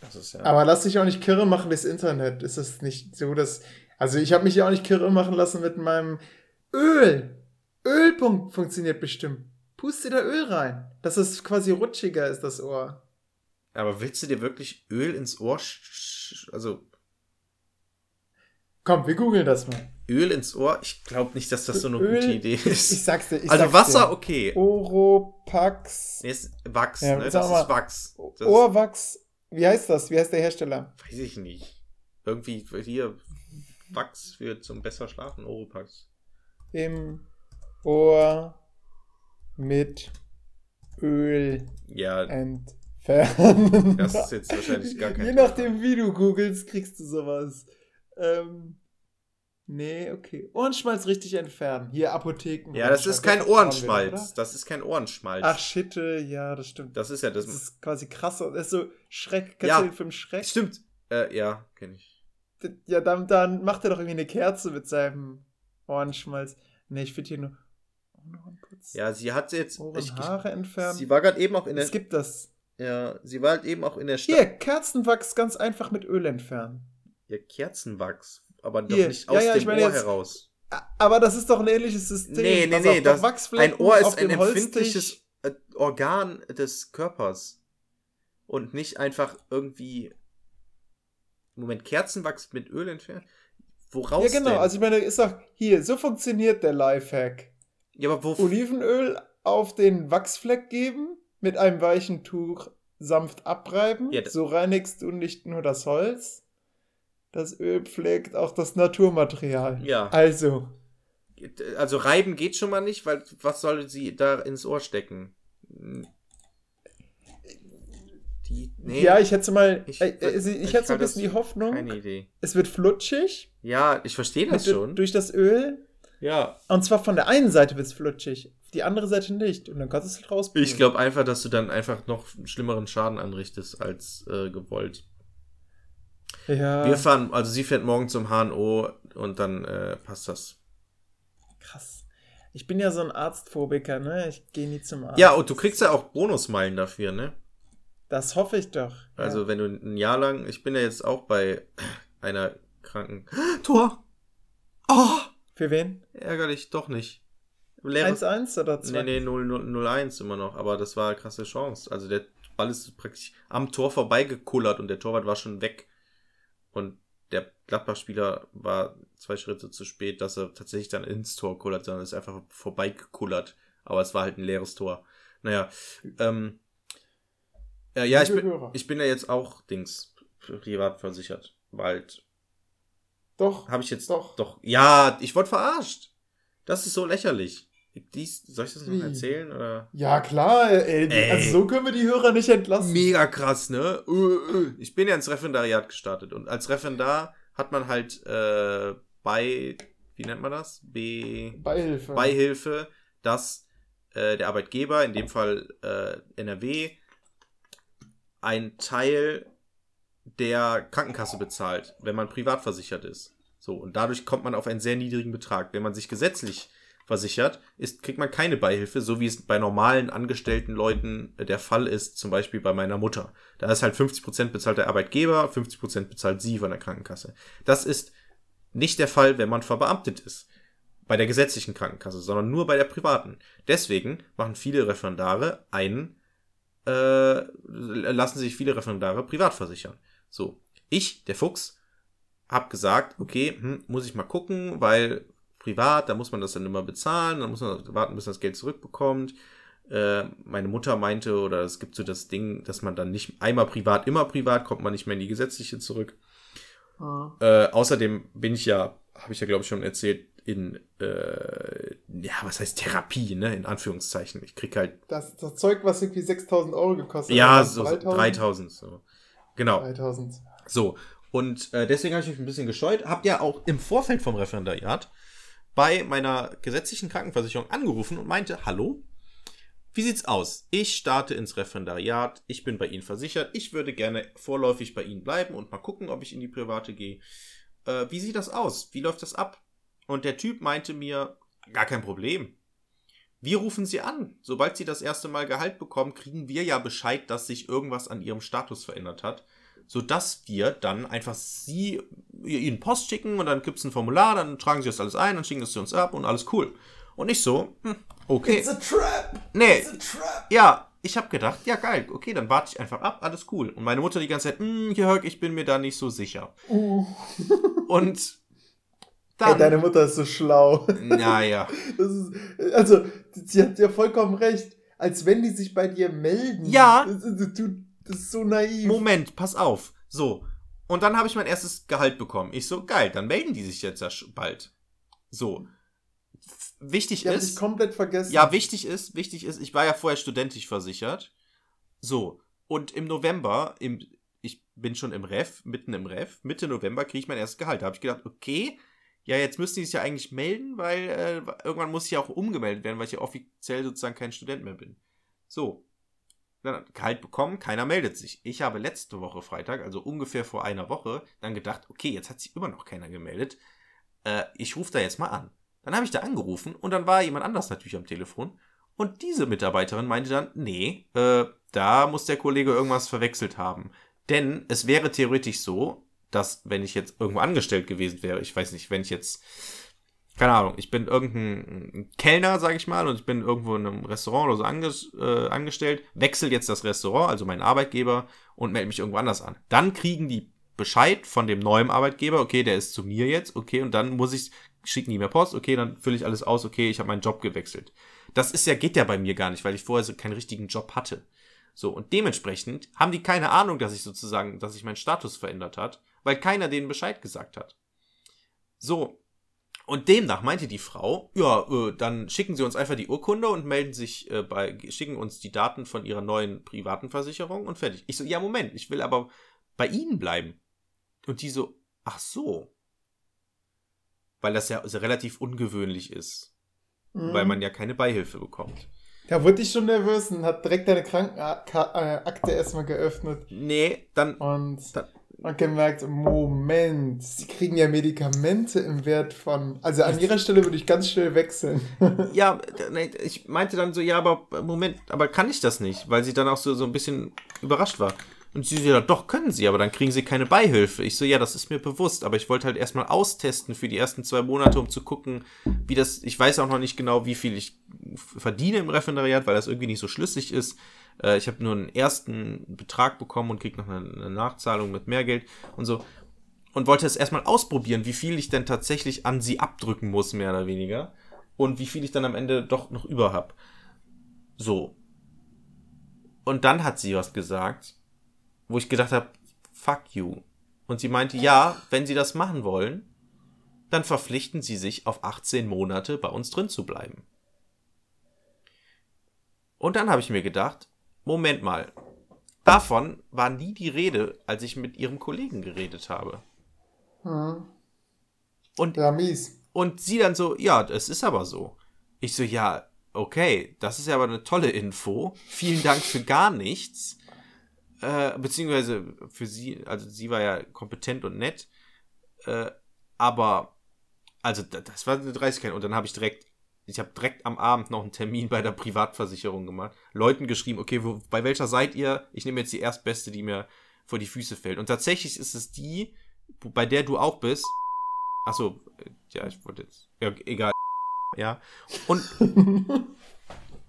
Das ja. Aber lass dich auch nicht kirre machen durchs Internet. Ist es nicht so, dass. Also ich habe mich ja auch nicht kirre machen lassen mit meinem Öl. Ölpunkt funktioniert bestimmt. Puste da Öl rein. Dass es quasi rutschiger ist, das Ohr. Aber willst du dir wirklich Öl ins Ohr, sch- also Komm, wir googeln das mal. Öl ins Ohr? Ich glaube nicht, dass das so eine Öl- gute Idee ist. ich sag's dir. Ich also sag's Wasser, dir. okay. Oropax. Nee, ist Wachs, Ja, ne? Das mal, ist Wachs. Das Ohrwachs. Wie heißt das? Wie heißt der Hersteller? weiß ich nicht. Irgendwie hier Wachs für zum besser schlafen, Oropax. Im Ohr mit Öl Ja, entfernen. Das ist jetzt wahrscheinlich gar kein Je nachdem, wie du googelst, kriegst du sowas. Ähm, nee, okay. Ohrenschmalz richtig entfernen. Hier Apotheken. ja, das ist kein Ohrenschmalz. Das ist kein Ohrenschmalz. Ach, Schitte, ja, das stimmt. das ist ja das. Das ist quasi krasser. Das ist so Schreck. Kennst Ja. du den Film Schreck? Stimmt. Äh, ja, kenne ich. Ja, dann, dann macht er doch irgendwie eine Kerze mit seinem Ohrenschmalz. Nee, ich finde hier nur Ohrenputz. Ja, sie hat jetzt. Ohren, Ich, Haare entfernen. sie war gerade eben auch in der. es gibt das. ja, sie war halt eben auch in der Stadt. Hier, Kerzenwachs ganz einfach mit Öl entfernen. Ja, Kerzenwachs. Aber doch Hier. nicht Ja, aus ja, dem ich meine Ohr jetzt- heraus. Aber das ist doch ein ähnliches System. Nee, nee, nee, das, ein Ohr ist ein dem Holztisch. empfindliches äh, Organ des Körpers. Und nicht einfach irgendwie. Moment, Kerzenwachs mit Öl entfernt? Woraus Ja, genau. denn? Also ich meine, ist doch hier, so funktioniert der Lifehack. ja, aber wo. Olivenöl auf den Wachsfleck geben, mit einem weichen Tuch sanft abreiben. Ja, so reinigst du nicht nur das Holz, das Öl pflegt auch das Naturmaterial. Ja. Also, Also reiben geht schon mal nicht, weil was soll sie da ins Ohr stecken? Die, nee, ja, ich hätte mal, Ich- ich, äh, ich, ich hätte so ein bisschen die Hoffnung, keine Idee. es wird flutschig Ja, ich verstehe das schon. durch das Öl. Ja. Und zwar von der einen Seite wird es flutschig, die andere Seite nicht. Und dann kannst du es halt rausbringen. Ich glaube einfach, dass du dann einfach noch schlimmeren Schaden anrichtest als äh, gewollt. Ja, Wir fahren, also sie fährt morgen zum HNO und dann äh, passt das. krass. Ich bin ja so ein Arztphobiker, ne? Ich gehe nie zum Arzt. Ja, und du kriegst ja auch Bonusmeilen dafür, ne? Das hoffe ich doch. Also ja. wenn du ein Jahr lang, ich bin ja jetzt auch bei einer kranken Tor. Oh, Für wen? ärgerlich, doch nicht. Leeres 1-1 oder 2? Nee, nee, 0-1 immer noch. Aber das war eine krasse Chance. Also der Ball ist praktisch am Tor vorbeigekullert und der Torwart war schon weg. Und der Gladbach-Spieler war zwei Schritte zu spät, dass er tatsächlich dann ins Tor kullert, sondern ist einfach vorbeigekullert. Aber es war halt ein leeres Tor. Naja, ähm, äh, ja, ich bin, ich bin ja jetzt auch Dings privat versichert. Bald. Doch. Habe ich jetzt Doch. doch. Ja, ich wurde verarscht. Das ist so lächerlich. Dies, soll ich das noch erzählen? Oder? Ja, klar. Ey, Ey. Also so können wir die Hörer nicht entlassen. Mega krass, ne? Äh, äh. Ich bin ja ins Referendariat gestartet und als Referendar hat man halt äh, bei, wie nennt man das? B Beihilfe. Beihilfe, dass äh, der Arbeitgeber, in dem Fall äh, NRW, ein Teil der Krankenkasse bezahlt, wenn man privat versichert ist. So, und dadurch kommt man auf einen sehr niedrigen Betrag. Wenn man sich gesetzlich versichert, ist, kriegt man keine Beihilfe, so wie es bei normalen angestellten Leuten äh, der Fall ist, zum Beispiel bei meiner Mutter. Da ist halt 50% bezahlt der Arbeitgeber, 50% bezahlt sie von der Krankenkasse. Das ist nicht der Fall, wenn man verbeamtet ist bei der gesetzlichen Krankenkasse, sondern nur bei der privaten. Deswegen machen viele Referendare einen, äh, lassen sich viele Referendare privat versichern. So, ich, der Fuchs, hab gesagt, okay, hm, muss ich mal gucken, weil privat, da muss man das dann immer bezahlen, dann muss man warten, bis man das Geld zurückbekommt. Äh, meine Mutter meinte, oder es gibt so das Ding, dass man dann nicht einmal privat, immer privat, kommt man nicht mehr in die gesetzliche zurück. Ah. Äh, außerdem bin ich ja, habe ich ja glaube ich schon erzählt, in, äh, ja, was heißt Therapie, ne, in Anführungszeichen. Ich krieg halt, Das, das Zeug, was irgendwie 6000 Euro gekostet ja, hat. so 3000, so. Genau. 3000. So. Und äh, deswegen habe ich mich ein bisschen gescheut. Hab ja auch im Vorfeld vom Referendariat bei meiner gesetzlichen Krankenversicherung angerufen und meinte, hallo, wie sieht's aus? Ich starte ins Referendariat, ich bin bei Ihnen versichert, ich würde gerne vorläufig bei Ihnen bleiben und mal gucken, ob ich in die private gehe. Äh, wie sieht das aus? Wie läuft das ab? Und der Typ meinte mir, gar kein Problem. Wir rufen Sie an. Sobald Sie das erste Mal Gehalt bekommen, kriegen wir ja Bescheid, dass sich irgendwas an Ihrem Status verändert hat sodass wir dann einfach sie ihnen Post schicken und dann gibt es ein Formular, dann tragen sie das alles ein und schicken es zu uns ab und alles cool. Und ich so, hm, okay. It's a trap! Nee, It's a trap! ja, ich habe gedacht, ja geil, okay, dann warte ich einfach ab, alles cool. Und meine Mutter die ganze Zeit, hm, Jörg, ich bin mir da nicht so sicher. Uh. Und dann, deine Mutter ist so schlau. naja, ist, also, sie hat ja vollkommen recht. Als wenn die sich bei dir melden. Ja. Das, das, ist so naiv. Moment, pass auf. So. Und dann habe ich mein erstes Gehalt bekommen. Ich so, geil, dann melden die sich jetzt ja bald. So. Wichtig Die ist. dich komplett vergessen. Ja, wichtig ist, wichtig ist, ich war ja vorher studentisch versichert. So. Und im November, im, ich bin schon im Ref, mitten im Ref, Mitte November kriege ich mein erstes Gehalt. Da habe ich gedacht, okay, ja, jetzt müssten die sich ja eigentlich melden, weil äh, irgendwann muss ich ja auch umgemeldet werden, weil ich ja offiziell sozusagen kein Student mehr bin. So. Dann Gehalt bekommen, keiner meldet sich. Ich habe letzte Woche Freitag, also ungefähr vor einer Woche, dann gedacht, okay, jetzt hat sich immer noch keiner gemeldet. Äh, ich rufe da jetzt mal an. Dann habe ich da angerufen und dann war jemand anders natürlich am Telefon. Und diese Mitarbeiterin meinte dann, nee, äh, da muss der Kollege irgendwas verwechselt haben. Denn es wäre theoretisch so, dass wenn ich jetzt irgendwo angestellt gewesen wäre, ich weiß nicht, wenn ich jetzt, keine Ahnung, ich bin irgendein Kellner, sage ich mal, und ich bin irgendwo in einem Restaurant oder so anges äh, angestellt, wechsle jetzt das Restaurant, also meinen Arbeitgeber, und melde mich irgendwo anders an. Dann kriegen die Bescheid von dem neuen Arbeitgeber, okay, der ist zu mir jetzt, okay, und dann muss ich, schicken die mir Post, okay, dann fülle ich alles aus, okay, ich habe meinen Job gewechselt. Das ist ja, geht ja bei mir gar nicht, weil ich vorher so keinen richtigen Job hatte. So, und dementsprechend haben die keine Ahnung, dass ich sozusagen, dass sich mein Status verändert hat, weil keiner denen Bescheid gesagt hat. So. Und demnach meinte die Frau, ja, äh, dann schicken sie uns einfach die Urkunde und melden sich äh, bei, schicken uns die Daten von ihrer neuen privaten Versicherung und fertig. Ich so, ja, Moment, ich will aber bei ihnen bleiben. Und die so, ach so. Weil das ja relativ ungewöhnlich ist. Mhm. Weil man ja keine Beihilfe bekommt. Da wurde ich schon nervös und hat direkt deine Krankenakte erstmal geöffnet Nee, dann. und, Da- und gemerkt, Moment, sie kriegen ja Medikamente im Wert von. Also an ihrer Stelle würde ich ganz schnell wechseln. Ja, ich meinte dann so, ja, aber Moment, aber kann ich das nicht? Weil sie dann auch so, so ein bisschen überrascht war. Und sie so, ja, doch, können sie, aber dann kriegen sie keine Beihilfe. Ich so, ja, das ist mir bewusst, aber ich wollte halt erstmal austesten für die ersten zwei Monate, um zu gucken, wie das, ich weiß auch noch nicht genau, wie viel ich verdiene im Referendariat, weil das irgendwie nicht so schlüssig ist. Äh, ich habe nur einen ersten Betrag bekommen und krieg noch eine, eine Nachzahlung mit mehr Geld und so. Und wollte es erstmal ausprobieren, wie viel ich denn tatsächlich an sie abdrücken muss, mehr oder weniger. Und wie viel ich dann am Ende doch noch über hab. So. Und dann hat sie was gesagt, wo ich gedacht habe, fuck you. Und sie meinte, ja, wenn sie das machen wollen, dann verpflichten sie sich auf 18 Monate bei uns drin zu bleiben. Und dann habe ich mir gedacht, Moment mal, davon war nie die Rede, als ich mit ihrem Kollegen geredet habe. Hm. Und Ja, mies. Und sie dann so, ja, es ist aber so. Ich so, ja, okay, das ist ja aber eine tolle Info. Vielen Dank für gar nichts. Äh, beziehungsweise für sie, also sie war ja kompetent und nett. Äh, aber, also da- das war eine Dreistigkeit. Und dann habe ich direkt, ich habe direkt am Abend noch einen Termin bei der Privatversicherung gemacht. Leuten geschrieben, okay, wo, bei welcher seid ihr? Ich nehme jetzt die erstbeste, die mir vor die Füße fällt. Und tatsächlich ist es die, bei der du auch bist. Achso, ja, ich wollte jetzt. Ja, egal. Ja. Und,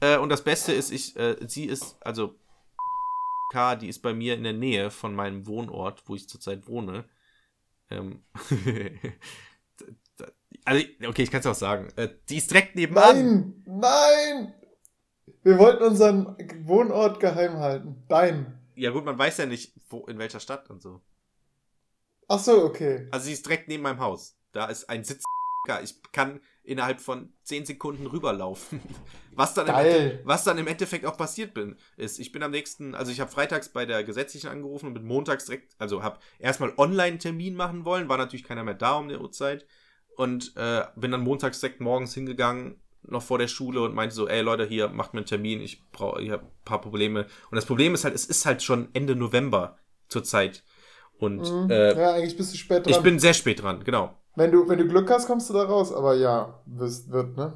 äh, und das Beste ist, ich, äh, sie ist, also K, die ist bei mir in der Nähe von meinem Wohnort, wo ich zurzeit wohne. Ähm, also, okay, ich kann es auch sagen. Äh, die ist direkt nebenan. Nein! Nein! Wir wollten unseren Wohnort geheim halten. Dein. Ja, gut, man weiß ja nicht, wo, in welcher Stadt und so. Ach so, okay. Also, sie ist direkt neben meinem Haus. Da ist ein Sitz. Ich kann innerhalb von 10 Sekunden rüberlaufen. Was dann, im Geil. Ende, was dann im Endeffekt auch passiert bin, ist, ich bin am nächsten, also ich habe freitags bei der gesetzlichen angerufen und bin montags direkt, also habe erstmal Online-Termin machen wollen, war natürlich keiner mehr da um die Uhrzeit und äh, bin dann montags direkt morgens hingegangen, noch vor der Schule und meinte so, ey Leute, hier, macht mir einen Termin, ich brauche, ich habe ein paar Probleme. Und das Problem ist halt, es ist halt schon Ende November zurzeit. Und Mhm. äh, ja, eigentlich bist du spät dran. ich bin sehr spät dran, genau. wenn, du, wenn du Glück hast, kommst du da raus. Aber ja, wirst, wird, ne?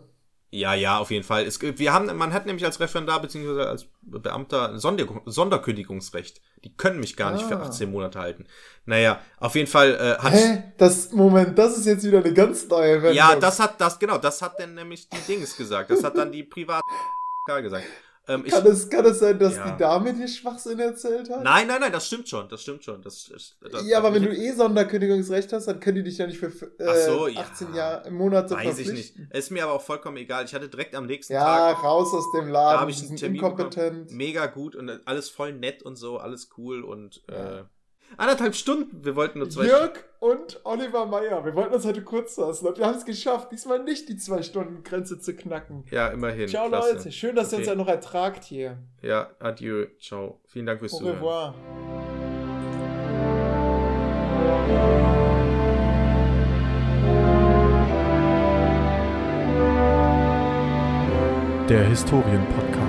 Ja, ja, auf jeden Fall. Es, wir haben, man hat nämlich als Referendar bzw. als Beamter ein Sonder Sonderkündigungsrecht. Die können mich gar nicht für Ah. 18 Monate halten. Naja, auf jeden Fall äh, hat. Hä? Das, Moment, das ist jetzt wieder eine ganz neue Wendung. Ja, das hat das, genau, das hat dann nämlich die Dings gesagt. Das hat dann die Privat gesagt. Ähm, ich, Kann es, kann es sein, dass Ja. die Dame dir Schwachsinn erzählt hat? nein, nein, nein, das stimmt schon. Das stimmt schon. Das, das, das ja, aber wenn du eh Sonderkündigungsrecht hast, dann können die dich ja nicht für äh, so, ja. 18 Jahre, Monate weiß ich nicht. verpflichten. Ist mir aber auch vollkommen egal. Ich hatte direkt am nächsten Ja, Tag. raus aus dem Da Laden, habe ich einen Termin inkompetent. bekommen. Mega gut und alles voll nett und so, alles cool und Ja. äh, anderthalb Stunden. Wir wollten nur zwei Jörg und Oliver Meyer, wir wollten uns heute kurz lassen und wir haben es geschafft, diesmal nicht die Zwei-Stunden-Grenze zu knacken. Ja, immerhin. Ciao Klasse. Leute, schön, dass ihr uns Okay. ja noch ertragt hier. Ja, adieu. Ciao. Vielen Dank fürs Au Zuhören. revoir. Der Historienpodcast.